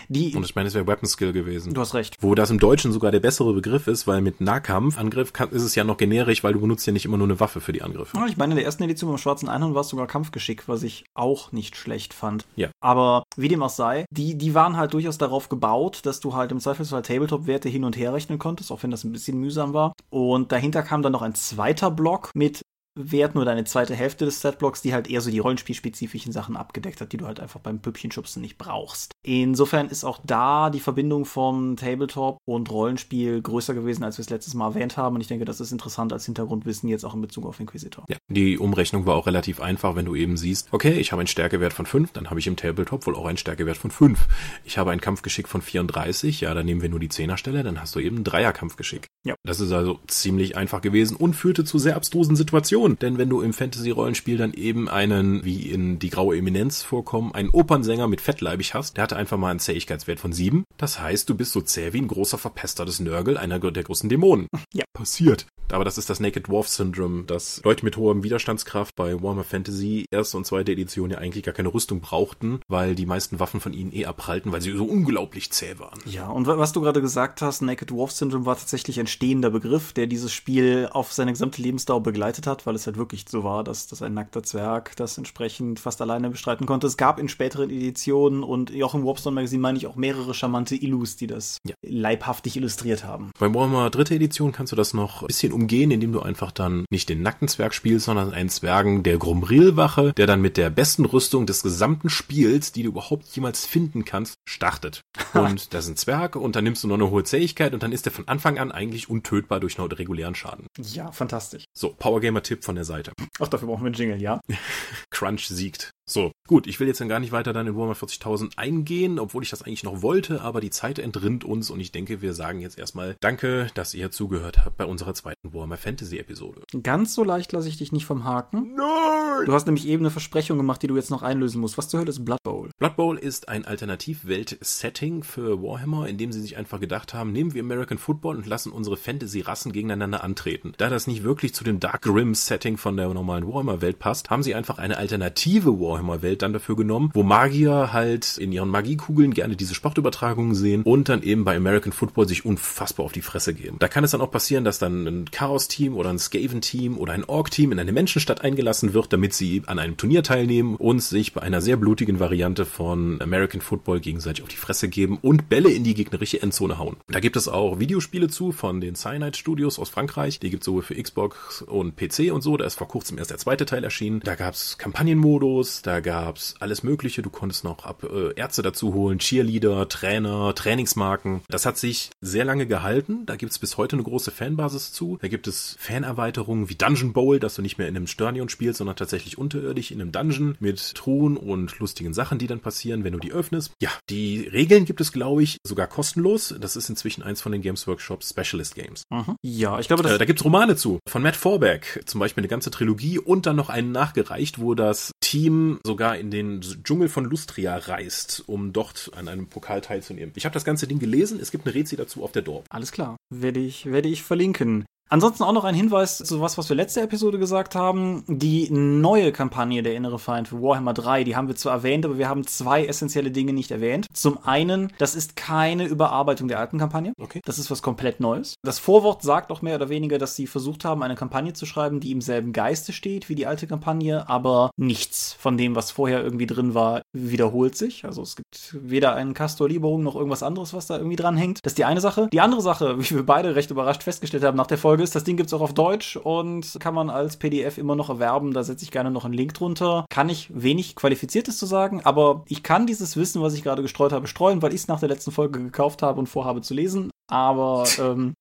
die. Und ich meine, es wäre Weapon Skill gewesen. Du hast recht. Wo das im Deutschen sogar der bessere Begriff ist, weil mit Nahkampfangriff ist es ja noch generisch, weil du benutzt ja nicht immer nur eine Waffe für die Angriffe. Ja, ich meine, in der ersten Edition beim Schwarzen Einhorn war es sogar Kampfgeschick, was ich auch nicht schlecht fand. Ja. Aber wie dem auch sei, die, die waren halt durchaus darauf gebaut, dass du halt im Zweifelsfall Tabletop-Werte hin und her rechnen konntest, auch wenn das ein bisschen mühsam war. Und dahinter kam dann noch ein zweiter Block mit Wert, nur deine zweite Hälfte des Statblocks, die halt eher so die rollenspielspezifischen Sachen abgedeckt hat, die du halt einfach beim Püppchenschubsen nicht brauchst. Insofern ist auch da die Verbindung von Tabletop und Rollenspiel größer gewesen, als wir es letztes Mal erwähnt haben. Und ich denke, das ist interessant als Hintergrundwissen jetzt auch in Bezug auf Inquisitor. Ja, die Umrechnung war auch relativ einfach, wenn du eben siehst, okay, ich habe einen Stärkewert von 5, dann habe ich im Tabletop wohl auch einen Stärkewert von 5. Ich habe ein Kampfgeschick von 34, ja, dann nehmen wir nur die Zehnerstelle, dann hast du eben ein Dreier-Kampfgeschick. Ja. Das ist also ziemlich einfach gewesen und führte zu sehr abstrusen Situationen schon, denn wenn du im Fantasy-Rollenspiel dann eben einen, wie in Die Graue Eminenz vorkommen, einen Opernsänger mit fettleibig hast, der hatte einfach mal einen Zähigkeitswert von sieben. Das heißt, du bist so zäh wie ein großer verpestertes Nörgel einer der großen Dämonen. Ja. Passiert. Aber das ist das Naked Dwarf Syndrome, dass Leute mit hoher Widerstandskraft bei Warhammer Fantasy erste und zweite Edition ja eigentlich gar keine Rüstung brauchten, weil die meisten Waffen von ihnen eh abprallten, weil sie so unglaublich zäh waren. Ja, und was du gerade gesagt hast, Naked Dwarf Syndrome war tatsächlich ein stehender Begriff, der dieses Spiel auf seine gesamte Lebensdauer begleitet hat, weil es halt wirklich so war, dass, dass ein nackter Zwerg das entsprechend fast alleine bestreiten konnte. Es gab in späteren Editionen und auch im Warpstone Magazine meine ich auch mehrere charmante Illus, die das ja. leibhaftig illustriert haben. Bei Warhammer dritte Edition kannst du das noch ein bisschen umgehen, indem du einfach dann nicht den nackten Zwerg spielst, sondern einen Zwergen der Grumril-Wache, der dann mit der besten Rüstung des gesamten Spiels, die du überhaupt jemals finden kannst, startet. Und das ist ein Zwerg und dann nimmst du noch eine hohe Zähigkeit und dann ist er von Anfang an eigentlich untötbar durch einen regulären Schaden. Ja, fantastisch. So, Powergamer-Tipp von der Seite. Ach, dafür brauchen wir einen Jingle, ja? Crunch siegt. So, gut, ich will jetzt dann gar nicht weiter dann in Warhammer 40.000 eingehen, obwohl ich das eigentlich noch wollte, aber die Zeit entrinnt uns und ich denke, wir sagen jetzt erstmal Danke, dass ihr zugehört habt bei unserer zweiten Warhammer Fantasy Episode. Ganz so leicht lasse ich dich nicht vom Haken. Nein! Du hast nämlich eben eine Versprechung gemacht, die du jetzt noch einlösen musst. Was zur Hölle ist Blood Bowl? Blood Bowl ist ein Alternativwelt-Setting für Warhammer, in dem sie sich einfach gedacht haben, nehmen wir American Football und lassen unsere Fantasy-Rassen gegeneinander antreten. Da das nicht wirklich zu dem Dark Grim-Setting von der normalen Warhammer-Welt passt, haben sie einfach eine alternative Warhammer Warhammer-Welt dann dafür genommen, wo Magier halt in ihren Magiekugeln gerne diese Sportübertragungen sehen und dann eben bei American Football sich unfassbar auf die Fresse geben. Da kann es dann auch passieren, dass dann ein Chaos-Team oder ein Skaven-Team oder ein Ork-Team in eine Menschenstadt eingelassen wird, damit sie an einem Turnier teilnehmen und sich bei einer sehr blutigen Variante von American Football gegenseitig auf die Fresse geben und Bälle in die gegnerische Endzone hauen. Da gibt es auch Videospiele zu von den Cyanide Studios aus Frankreich. Die gibt es sowohl für Xbox und PC und so. Da ist vor kurzem erst der zweite Teil erschienen. Da gab es Kampagnenmodus, da gab's alles Mögliche. Du konntest noch ab äh, Ärzte dazu holen, Cheerleader, Trainer, Trainingsmarken. Das hat sich sehr lange gehalten. Da gibt's bis heute eine große Fanbasis zu. Da gibt es Fanerweiterungen wie Dungeon Bowl, dass du nicht mehr in einem Stadion spielst, sondern tatsächlich unterirdisch in einem Dungeon mit Truhen und lustigen Sachen, die dann passieren, wenn du die öffnest. Ja, die Regeln gibt es, glaube ich, sogar kostenlos. Das ist inzwischen eins von den Games Workshops Specialist Games. Mhm. Ja, ich glaube, das äh, da gibt's Romane zu. Von Matt Forbeck. Zum Beispiel eine ganze Trilogie und dann noch einen nachgereicht, wo das Team sogar in den Dschungel von Lustria reist, um dort an einem Pokal teilzunehmen. Ich habe das ganze Ding gelesen, es gibt eine Rätsel dazu auf der Dorp. Alles klar, werde ich, werde ich verlinken. Ansonsten auch noch ein Hinweis zu was, was wir letzte Episode gesagt haben. Die neue Kampagne der Innere Feind für Warhammer 3, die haben wir zwar erwähnt, aber wir haben zwei essentielle Dinge nicht erwähnt. Zum einen, das ist keine Überarbeitung der alten Kampagne. Okay. Das ist was komplett Neues. Das Vorwort sagt auch mehr oder weniger, dass sie versucht haben, eine Kampagne zu schreiben, die im selben Geiste steht wie die alte Kampagne, aber nichts von dem, was vorher irgendwie drin war, wiederholt sich. Also es gibt weder einen Castor Lieberung noch irgendwas anderes, was da irgendwie dran hängt. Das ist die eine Sache. Die andere Sache, wie wir beide recht überrascht festgestellt haben nach der Folge, Ist. Das Ding gibt es auch auf Deutsch und kann man als PDF immer noch erwerben. Da setze ich gerne noch einen Link drunter. Kann ich wenig Qualifiziertes zu sagen, aber ich kann dieses Wissen, was ich gerade gestreut habe, streuen, weil ich es nach der letzten Folge gekauft habe und vorhabe zu lesen. Aber ähm,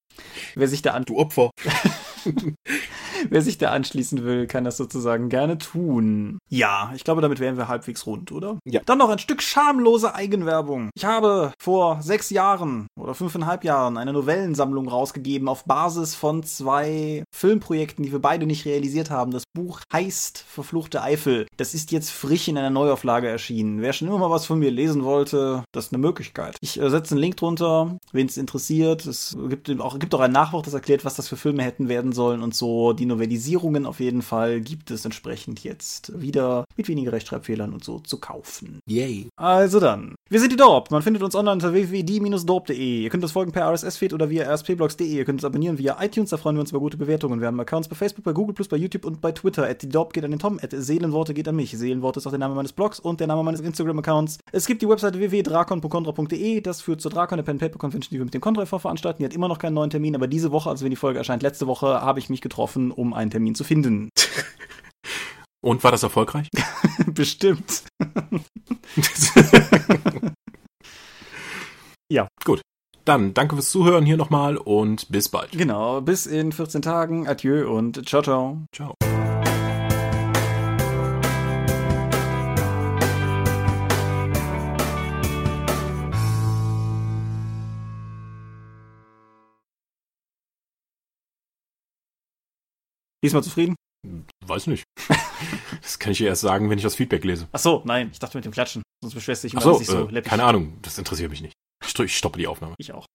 wer sich da an. Du Opfer. Wer sich da anschließen will, kann das sozusagen gerne tun. Ja, ich glaube, damit wären wir halbwegs rund, oder? Ja. Dann noch ein Stück schamlose Eigenwerbung. Ich habe vor sechs Jahren oder fünfeinhalb Jahren eine Novellensammlung rausgegeben auf Basis von zwei Filmprojekten, die wir beide nicht realisiert haben. Das Buch heißt Verfluchte Eifel. Das ist jetzt frisch in einer Neuauflage erschienen. Wer schon immer mal was von mir lesen wollte, das ist eine Möglichkeit. Ich äh, setze einen Link drunter, wen es interessiert. Es gibt auch, gibt auch ein Nachwort, das erklärt, was das für Filme hätten werden sollen und so. Die Novellisierungen auf jeden Fall gibt es entsprechend jetzt wieder mit weniger Rechtschreibfehlern und so zu kaufen. Yay. Also dann. Wir sind die Dorp. Man findet uns online unter www.die-dorp.de. Ihr könnt uns folgen per RSS-Feed oder via rspblogs.de. Ihr könnt uns abonnieren via iTunes, da freuen wir uns über gute Bewertungen. Wir haben Accounts bei Facebook, bei Google, bei YouTube und bei Twitter. At die Dorp geht an den Tom, at Seelenworte geht an mich. Seelenworte ist auch der Name meines Blogs und der Name meines Instagram-Accounts. Es gibt die Webseite www.drakon.contra.de. Das führt zur Drakon, der Pen Paper Convention, die wir mit dem Contra veranstalten. Die hat immer noch keinen neuen Termin, aber diese Woche, also wenn die Folge erscheint, letzte Woche, habe ich mich getroffen, um einen Termin zu finden. Und war das erfolgreich? Bestimmt. ja. Gut. Dann danke fürs Zuhören hier nochmal und bis bald. Genau, bis in 14 Tagen. Adieu und ciao, ciao. Ciao. Diesmal zufrieden? Weiß nicht. das kann ich dir erst sagen, wenn ich das Feedback lese. Ach so, nein, ich dachte mit dem Klatschen. Sonst beschwerst du dich Ach immer, so, dass ich so äh, läppig keine Ahnung, das interessiert mich nicht. Ich stoppe die Aufnahme. Ich auch.